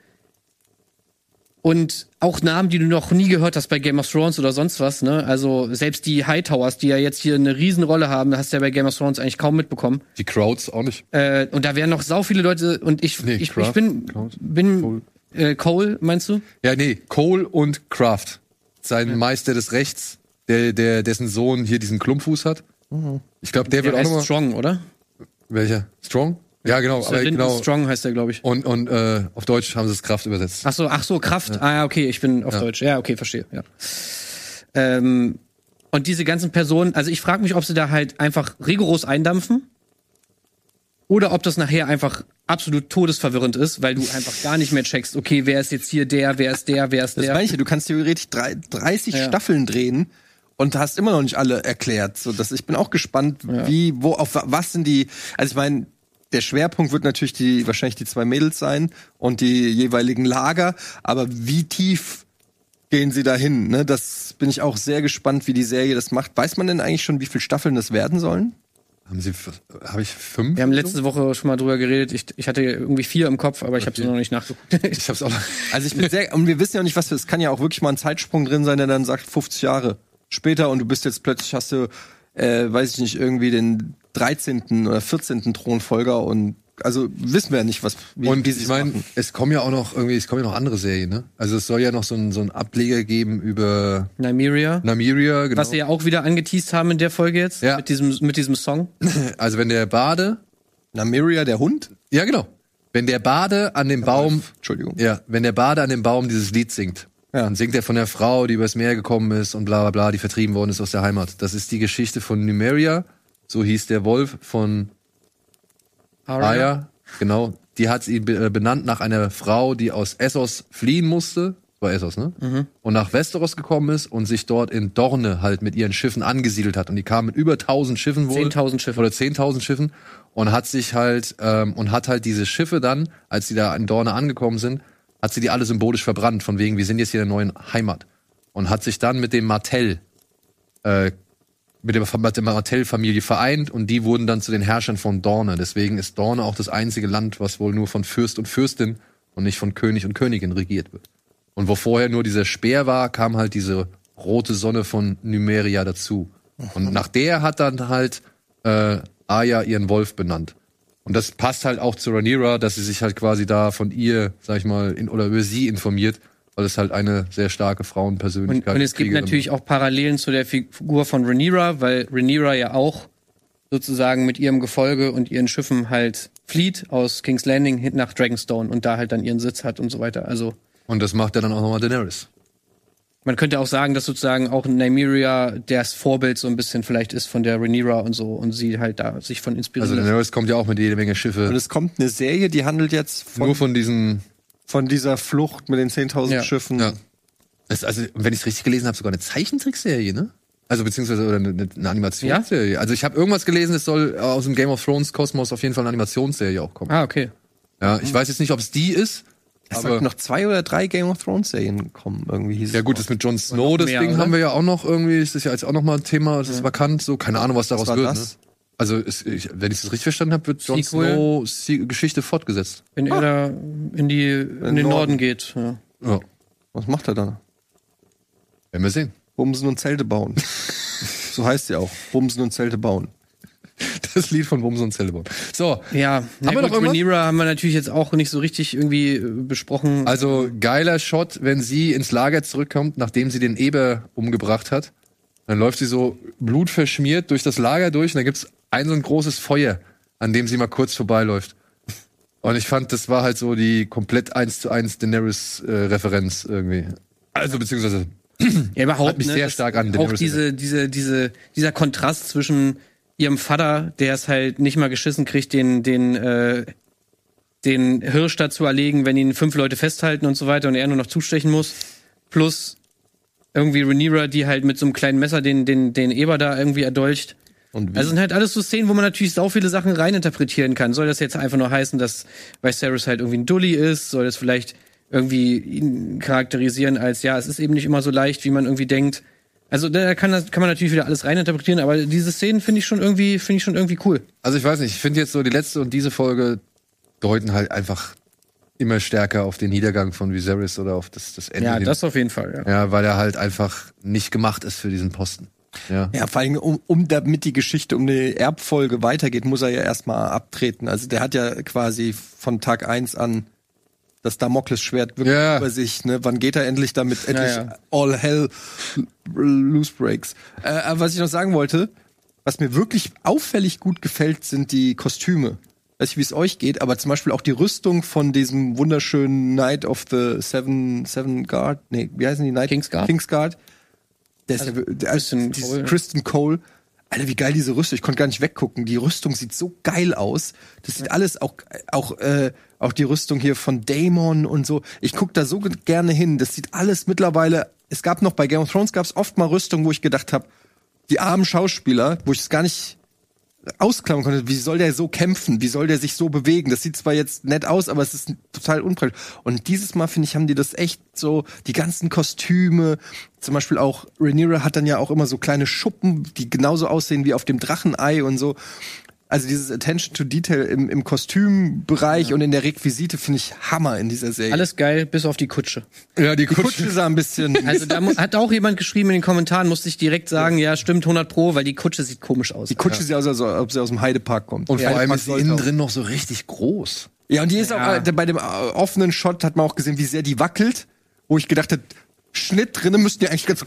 Und auch Namen, die du noch nie gehört hast bei Game of Thrones oder sonst was, ne? Also selbst die Hightowers, die ja jetzt hier eine Riesenrolle haben, hast du ja bei Game of Thrones eigentlich kaum mitbekommen. Die Crowds auch nicht. Äh, und da wären noch sau viele Leute und ich, Nee, ich, ich Kraft, bin, Kraft, bin Äh, Cole, meinst du? Ja, nee, Cole und Kraft. Sein Meister des Rechts, der, der, dessen Sohn hier diesen Klumpfuß hat. Ich glaube, der, Der wird auch nochmal. Strong, oder? Welcher? Strong? Ja, genau. Aber genau. Strong heißt der, glaube ich. Und, und äh, auf Deutsch haben sie es Kraft übersetzt. Ach so, ach so, Kraft. Ah ja, okay, ich bin auf Deutsch. Ja, okay, verstehe. Ja. Ähm, und diese ganzen Personen, also ich frage mich, ob sie da halt einfach rigoros eindampfen oder ob das nachher einfach absolut todesverwirrend ist, weil du einfach gar nicht mehr checkst, okay, wer ist jetzt hier der, wer ist der, wer ist Das der. meine ich ja, du kannst theoretisch drei, 30 Ja. Staffeln drehen und hast immer noch nicht alle erklärt. So, dass ich bin auch gespannt, wie, wo, auf wa- was sind die. Also ich meine, der Schwerpunkt wird natürlich die, wahrscheinlich die zwei Mädels sein und die jeweiligen Lager, aber wie tief gehen sie dahin? Ne? Das bin ich auch sehr gespannt, wie die Serie das macht. Weiß man denn eigentlich schon, wie viele Staffeln das werden sollen? Haben sie, habe ich fünf? Wir haben letzte Woche schon mal drüber geredet. Ich, ich hatte irgendwie vier im Kopf, aber ich habe sie noch nicht nachgeguckt. Ich hab's auch noch. Also ich bin sehr, und wir wissen ja auch nicht, was, es kann ja auch wirklich mal ein Zeitsprung drin sein, der dann sagt 50 Jahre später und du bist jetzt plötzlich, hast du, äh, weiß ich nicht, irgendwie den 13. oder 14. Thronfolger und also wissen wir ja nicht, was, wie, Und wie sie ich es meine, machen. es kommen ja auch noch irgendwie, es kommen ja noch andere Serien, ne? Also es soll ja noch so ein, so ein Ableger geben über Nymeria. Nymeria, genau. Was sie ja auch wieder angeteased haben in der Folge jetzt. Ja. Mit diesem, mit diesem Song. Also wenn der Bade, Nymeria, der Hund? ja genau, wenn der Bade an dem Baum, Entschuldigung. ja, wenn der Bade an dem Baum dieses Lied singt, Ja. dann singt er von der Frau, die übers Meer gekommen ist und bla bla bla, die vertrieben worden ist aus der Heimat. Das ist die Geschichte von Numeria, so hieß der Wolf von Aya, genau. Die hat sie äh, benannt nach einer Frau, die aus Essos fliehen musste. War Essos, ne? Und nach Westeros gekommen ist und sich dort in Dorne halt mit ihren Schiffen angesiedelt hat. Und die kam mit über 1000 Schiffen wohl. 10.000 Schiffen. Oder 10.000 Schiffen. Und hat sich halt, ähm, und hat halt diese Schiffe dann, als sie da in Dorne angekommen sind, hat sie die alle symbolisch verbrannt. Von wegen, wir sind jetzt hier in der neuen Heimat. Und hat sich dann mit dem Martell äh, mit der, mit der Martell-Familie vereint und die wurden dann zu den Herrschern von Dorne. Deswegen ist Dorne auch das einzige Land, was wohl nur von Fürst und Fürstin und nicht von König und Königin regiert wird. Und wo vorher nur dieser Speer war, kam halt diese rote Sonne von Numeria dazu. Und nach der hat dann halt äh, Aya ihren Wolf benannt. Und das passt halt auch zu Rhaenyra, dass sie sich halt quasi da von ihr, sag ich mal, in, oder über sie informiert, weil es halt eine sehr starke Und, Frauenpersönlichkeit und es gibt Kriegerin natürlich auch Parallelen zu der Figur von Rhaenyra, weil Rhaenyra ja auch sozusagen mit ihrem Gefolge und ihren Schiffen halt flieht aus King's Landing hin nach Dragonstone und da halt dann ihren Sitz hat und so weiter. Also Und das macht ja dann auch nochmal Daenerys. man könnte auch sagen, dass sozusagen auch Nymeria das Vorbild so ein bisschen vielleicht ist von der Rhaenyra und so und sie halt da sich von inspirieren Also. Daenerys kommt ja auch mit jede Menge Und Schiffe. es kommt eine Serie, die handelt jetzt von, Nur von diesen. Von dieser Flucht mit den 10.000 Ja. Schiffen. Ja. Das, also, wenn ich es richtig gelesen habe, sogar eine Zeichentrickserie, ne? Also beziehungsweise oder eine, eine Animationsserie. Also ich habe irgendwas gelesen, es soll aus dem Game of Thrones Kosmos auf jeden Fall eine Animationsserie auch kommen. Ah, okay. Ja, ich weiß jetzt nicht, ob es die ist. Es sollten noch zwei oder drei Game of Thrones Serien kommen, irgendwie hieß ja es gut, mal. das mit Jon Snow, das mehr, Ding haben wir ja auch noch irgendwie. Das ist ja jetzt auch noch mal ein Thema. Das ist vakant. So keine Ahnung, was daraus war wird. das? Also, es, ich, wenn ich das richtig verstanden habe, wird Jon Sequel. Snow Sie Geschichte fortgesetzt. Wenn er da in die in den Norden. Norden geht. Ja. Ja. Was macht er da? Werden wir sehen. Bumsen und Zelte bauen. so heißt ja auch. Bumsen und Zelte bauen. Das Lied von Bums und Celeborn. So, Ja, na wir gut, noch irgendwas? Rhaenyra haben wir natürlich jetzt auch nicht so richtig irgendwie äh, besprochen. also geiler Shot, wenn sie ins Lager zurückkommt, nachdem sie den Eber umgebracht hat. Dann läuft sie so blutverschmiert durch das Lager durch und dann gibt's ein so ein großes Feuer, an dem sie mal kurz vorbeiläuft. Und ich fand, das war halt so die komplett eins zu eins Daenerys-Referenz irgendwie. Also beziehungsweise ja, überhaupt hat mich ne, sehr stark an Auch Daenerys diese, diese, diese, dieser Kontrast zwischen ihrem Vater, der es halt nicht mal geschissen kriegt, den, den, äh, den Hirsch dazu erlegen, wenn ihn fünf Leute festhalten und so weiter und er nur noch zustechen muss. Plus irgendwie Rhaenyra, die halt mit so einem kleinen Messer den, den, den Eber da irgendwie erdolcht. Also sind halt alles so Szenen, wo man natürlich sau viele Sachen reininterpretieren kann. Soll das jetzt einfach nur heißen, dass Viserys halt irgendwie ein Dulli ist? Soll das vielleicht irgendwie ihn charakterisieren als, ja, es ist eben nicht immer so leicht, wie man irgendwie denkt. Also da kann, das, kann man natürlich wieder alles reininterpretieren, aber diese Szenen finde ich schon irgendwie, finde ich schon irgendwie cool. Also ich weiß nicht, ich finde jetzt so die letzte und diese Folge deuten halt einfach immer stärker auf den Niedergang von Viserys oder auf das, das Ende. Ja, das auf jeden Fall, ja. ja, weil er halt einfach nicht gemacht ist für diesen Posten. Ja. Ja, vor allem, um, um damit die Geschichte um die Erbfolge weitergeht, muss er ja erstmal abtreten. Also der hat ja quasi von Tag eins an das Damoklesschwert wirklich Ja. über sich. Ne? Wann geht er endlich damit endlich Ja, ja. all hell loose breaks? Äh, aber was ich noch sagen wollte, was mir wirklich auffällig gut gefällt, sind die Kostüme. Weiß ich, wie es euch geht, aber zum Beispiel auch die Rüstung von diesem wunderschönen Knight of the Seven, Seven Guard, nee, wie heißen die Knight? Kingsguard? Kingsguard. Der ist ja, der, Kristen dieses Cole. Kristen Cole. Alter, wie geil diese Rüstung. Ich konnte gar nicht weggucken. Die Rüstung sieht so geil aus. Das sieht alles auch auch äh, auch die Rüstung hier von Daemon und so. Ich guck da so gerne hin. Das sieht alles mittlerweile. Es gab noch bei Game of Thrones gab es oft mal Rüstung, wo ich gedacht habe, die armen Schauspieler, wo ich es gar nicht ausklammern konnte, wie soll der so kämpfen? Wie soll der sich so bewegen? Das sieht zwar jetzt nett aus, aber es ist total unpraktisch. Und dieses Mal, finde ich, haben die das echt so, die ganzen Kostüme, zum Beispiel auch, Rhaenyra hat dann ja auch immer so kleine Schuppen, die genauso aussehen wie auf dem Drachenei und so. Also dieses Attention to Detail im, im Kostümbereich und in der Requisite finde ich Hammer in dieser Serie. Alles geil, bis auf die Kutsche. ja, die die Kutsche sah ein bisschen. Also da hat auch jemand geschrieben in den Kommentaren, musste ich direkt sagen, ja, stimmt 100 pro, weil die Kutsche sieht komisch aus. die Kutsche sieht aus, als ob sie aus dem Heidepark kommt. Und vor allem ist sie innen drin noch so richtig groß. Ja, und die ist Ja. auch, äh, bei dem äh, offenen Shot hat man auch gesehen, wie sehr die wackelt, wo ich gedacht habe, Schnitt drinnen müssten die eigentlich ganz,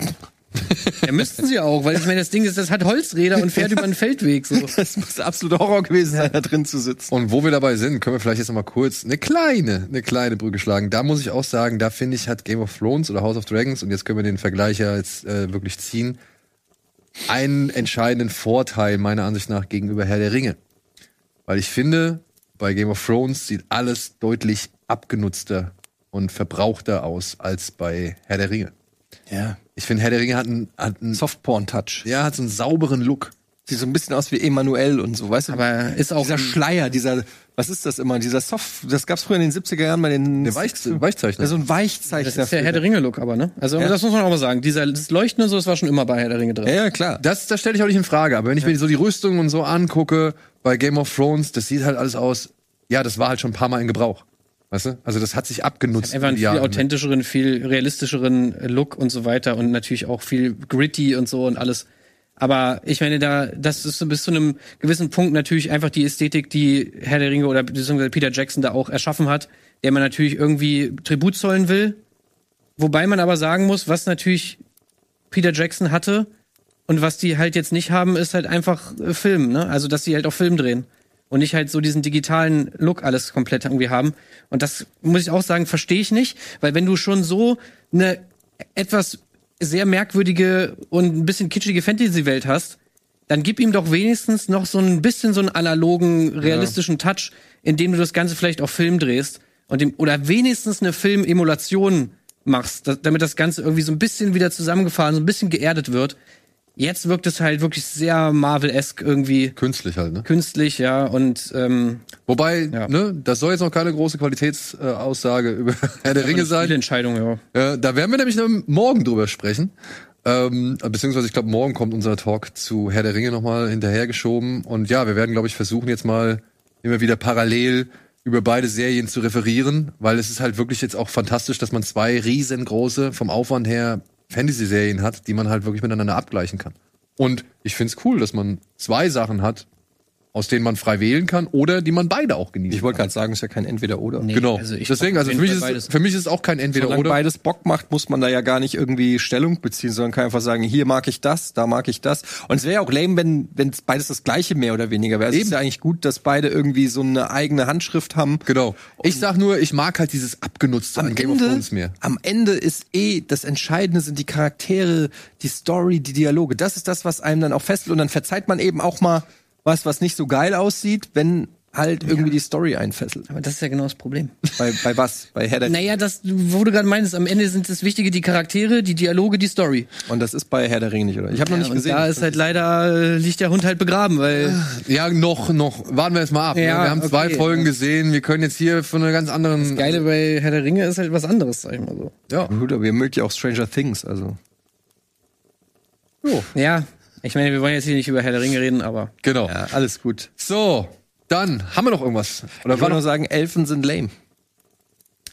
Ja, müssten sie auch, weil ich meine, das Ding ist, das hat Holzräder und fährt über einen Feldweg. So. das muss absoluter Horror gewesen sein, da drin zu sitzen. Und wo wir dabei sind, können wir vielleicht jetzt noch mal kurz eine kleine, eine kleine Brücke schlagen. Da muss ich auch sagen, da finde ich, hat Game of Thrones oder House of Dragons, und jetzt können wir den Vergleich ja jetzt äh, wirklich ziehen, einen entscheidenden Vorteil meiner Ansicht nach gegenüber Herr der Ringe. Weil ich finde, bei Game of Thrones sieht alles deutlich abgenutzter und verbrauchter aus als bei Herr der Ringe. Ja. Ich finde, Herr der Ringe hat einen, hat einen, Softporn-Touch. ja, hat so einen sauberen Look. Sieht so ein bisschen aus wie Emanuel und so, weißt du? Aber ist auch dieser Schleier, dieser, was ist das immer? Dieser Soft, das gab's früher in den 70er Jahren bei den. Der Weich, Weichzeichner. Ja, so ein Weichzeichner. das ist der Herr der Ringe-Look, aber, ne? Also Ja. das muss man auch mal sagen. Dieser, das Leuchten und so, das war schon immer bei Herr der Ringe drin. ja, ja, klar. Das, das stelle ich auch nicht in Frage. Aber wenn ich mir so die Rüstung und so angucke bei Game of Thrones, das sieht halt alles aus. Ja, das war halt schon ein paar Mal in Gebrauch. Weißt du? Also das hat sich abgenutzt. Einfach einen die viel Jahre. authentischeren, viel realistischeren Look und so weiter und natürlich auch viel gritty und so und alles. Aber ich meine, da, das ist so bis zu einem gewissen Punkt natürlich einfach die Ästhetik, die Herr der Ringe oder beziehungsweise Peter Jackson da auch erschaffen hat, der man natürlich irgendwie Tribut zollen will. Wobei man aber sagen muss, was natürlich Peter Jackson hatte und was die halt jetzt nicht haben, ist halt einfach äh, Film, ne? Also, dass sie halt auch Film drehen und nicht halt so diesen digitalen Look alles komplett irgendwie haben. Und das muss ich auch sagen, verstehe ich nicht, weil wenn du schon so eine etwas sehr merkwürdige und ein bisschen kitschige Fantasy-Welt hast, dann gib ihm doch wenigstens noch so ein bisschen so einen analogen, realistischen Touch, indem du das Ganze vielleicht auf Film drehst und dem, oder wenigstens eine Filmemulation machst, da, damit das Ganze irgendwie so ein bisschen wieder zusammengefahren, so ein bisschen geerdet wird. Jetzt wirkt es halt wirklich sehr Marvel-esque irgendwie Künstlich halt, ne? künstlich, ja, und ähm, Wobei, Ja. ne, das soll jetzt noch keine große Qualitätsaussage über Herr der Ringe sein. Entscheidung, ja. Äh, da werden wir nämlich noch morgen drüber sprechen. Ähm, beziehungsweise ich glaube, morgen kommt unser Talk zu Herr der Ringe nochmal hinterhergeschoben. Und ja, wir werden, glaube ich, versuchen jetzt mal immer wieder parallel über beide Serien zu referieren, weil es ist halt wirklich jetzt auch fantastisch, dass man zwei riesengroße, vom Aufwand her, Fantasy-Serien hat, die man halt wirklich miteinander abgleichen kann. Und ich find's cool, dass man zwei Sachen hat, aus denen man frei wählen kann oder die man beide auch genießen Ich wollte gerade sagen, es ist ja kein Entweder-Oder. Nee, Genau. also ich Deswegen, also für mich, ist, beides. für mich ist es auch kein Entweder-Oder. beides Bock macht, muss man da ja gar nicht irgendwie Stellung beziehen, sondern kann einfach sagen, hier mag ich das, da mag ich das. Und es wäre ja auch lame, wenn wenn es beides das gleiche mehr oder weniger wäre. Es Eben. ist ja eigentlich gut, dass beide irgendwie so eine eigene Handschrift haben. Genau. Ich sag nur, ich mag halt dieses Abgenutzte Am an Game of Ende, Thrones mehr. am Ende ist eh das Entscheidende sind die Charaktere, die Story, die Dialoge. Das ist das, was einem dann auch festhält. Und dann verzeiht man eben auch mal was, was nicht so geil aussieht, wenn halt irgendwie die Story einfesselt. Aber das ist ja genau das Problem. Bei, bei was? Bei Herr der Naja, das, wo du gerade meinst, am Ende sind das Wichtige die Charaktere, die Dialoge, die Story. Und das ist bei Herr der Ringe nicht, oder? Ich habe noch Ja, nicht und gesehen. da ist halt leider, äh, liegt der Hund halt begraben, weil Ja, noch, noch. Warten wir jetzt mal ab. ne? Ja, wir haben zwei okay. Folgen gesehen. Wir können jetzt hier von einer ganz anderen. das Geile bei Herr der Ringe ist halt was anderes, sag ich mal so. Ja. Gut, aber ihr mögt ja auch Stranger Things, also. Ja, ich meine, wir wollen jetzt hier nicht über Herr der Ringe reden, aber Genau. Ja, alles gut. So, dann haben wir noch irgendwas. Oder Ich war wollte nur noch sagen, Elfen sind lame.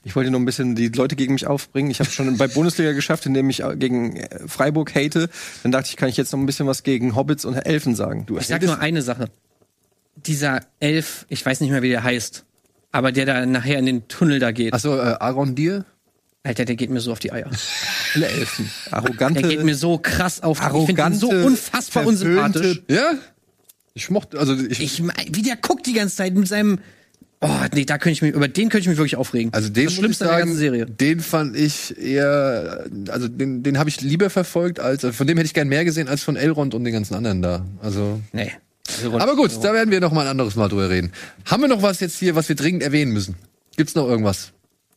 Ich wollte noch ein bisschen die Leute gegen mich aufbringen. Ich habe schon bei Bundesliga geschafft, indem ich gegen äh, Freiburg hate. Dann dachte ich, kann ich jetzt noch ein bisschen was gegen Hobbits und Elfen sagen. Du ich sag nur eine Sache. Dieser Elf, ich weiß nicht mehr, wie der heißt, aber der da nachher in den Tunnel da geht. Achso, äh, Aaron Dir? Alter, der geht mir so auf die Eier. alle Elfen. Arrogante, Der geht mir so krass auf die Ich finde ihn so unfassbar unsympathisch. Ja? Ich mochte, also ich, Ich wie der guckt die ganze Zeit mit seinem. Oh, nee, da könnte ich mich, über den könnte ich mich wirklich aufregen. also den das Schlimmste an der sagen, ganzen Serie. den fand ich eher, also den, den habe ich lieber verfolgt als, also von dem hätte ich gern mehr gesehen als von Elrond und den ganzen anderen da. Also. Nee. Aber gut, da werden wir noch mal ein anderes Mal drüber reden. Haben wir noch was jetzt hier, was wir dringend erwähnen müssen? Gibt's noch irgendwas?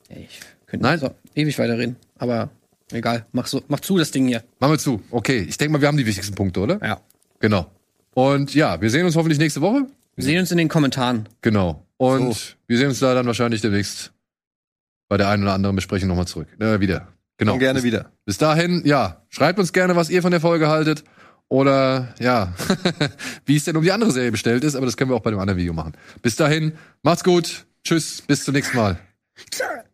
Ich könnte Nein. so ewig weiterreden. Aber egal, mach, so, mach zu das Ding hier. Machen wir zu. Okay, ich denke mal, wir haben die wichtigsten Punkte, oder? Ja. Genau. Und ja, wir sehen uns hoffentlich nächste Woche. Wir sehen uns in den Kommentaren. Genau. Und So. wir sehen uns da dann wahrscheinlich demnächst bei der einen oder anderen Besprechung nochmal zurück. Äh, wieder. Genau. Komm gerne bis, wieder. Bis dahin, ja, schreibt uns gerne, was ihr von der Folge haltet. Oder ja, wie es denn um die andere Serie bestellt ist, aber das können wir auch bei dem anderen Video machen. Bis dahin, macht's gut. Tschüss, bis zum nächsten Mal. Ciao.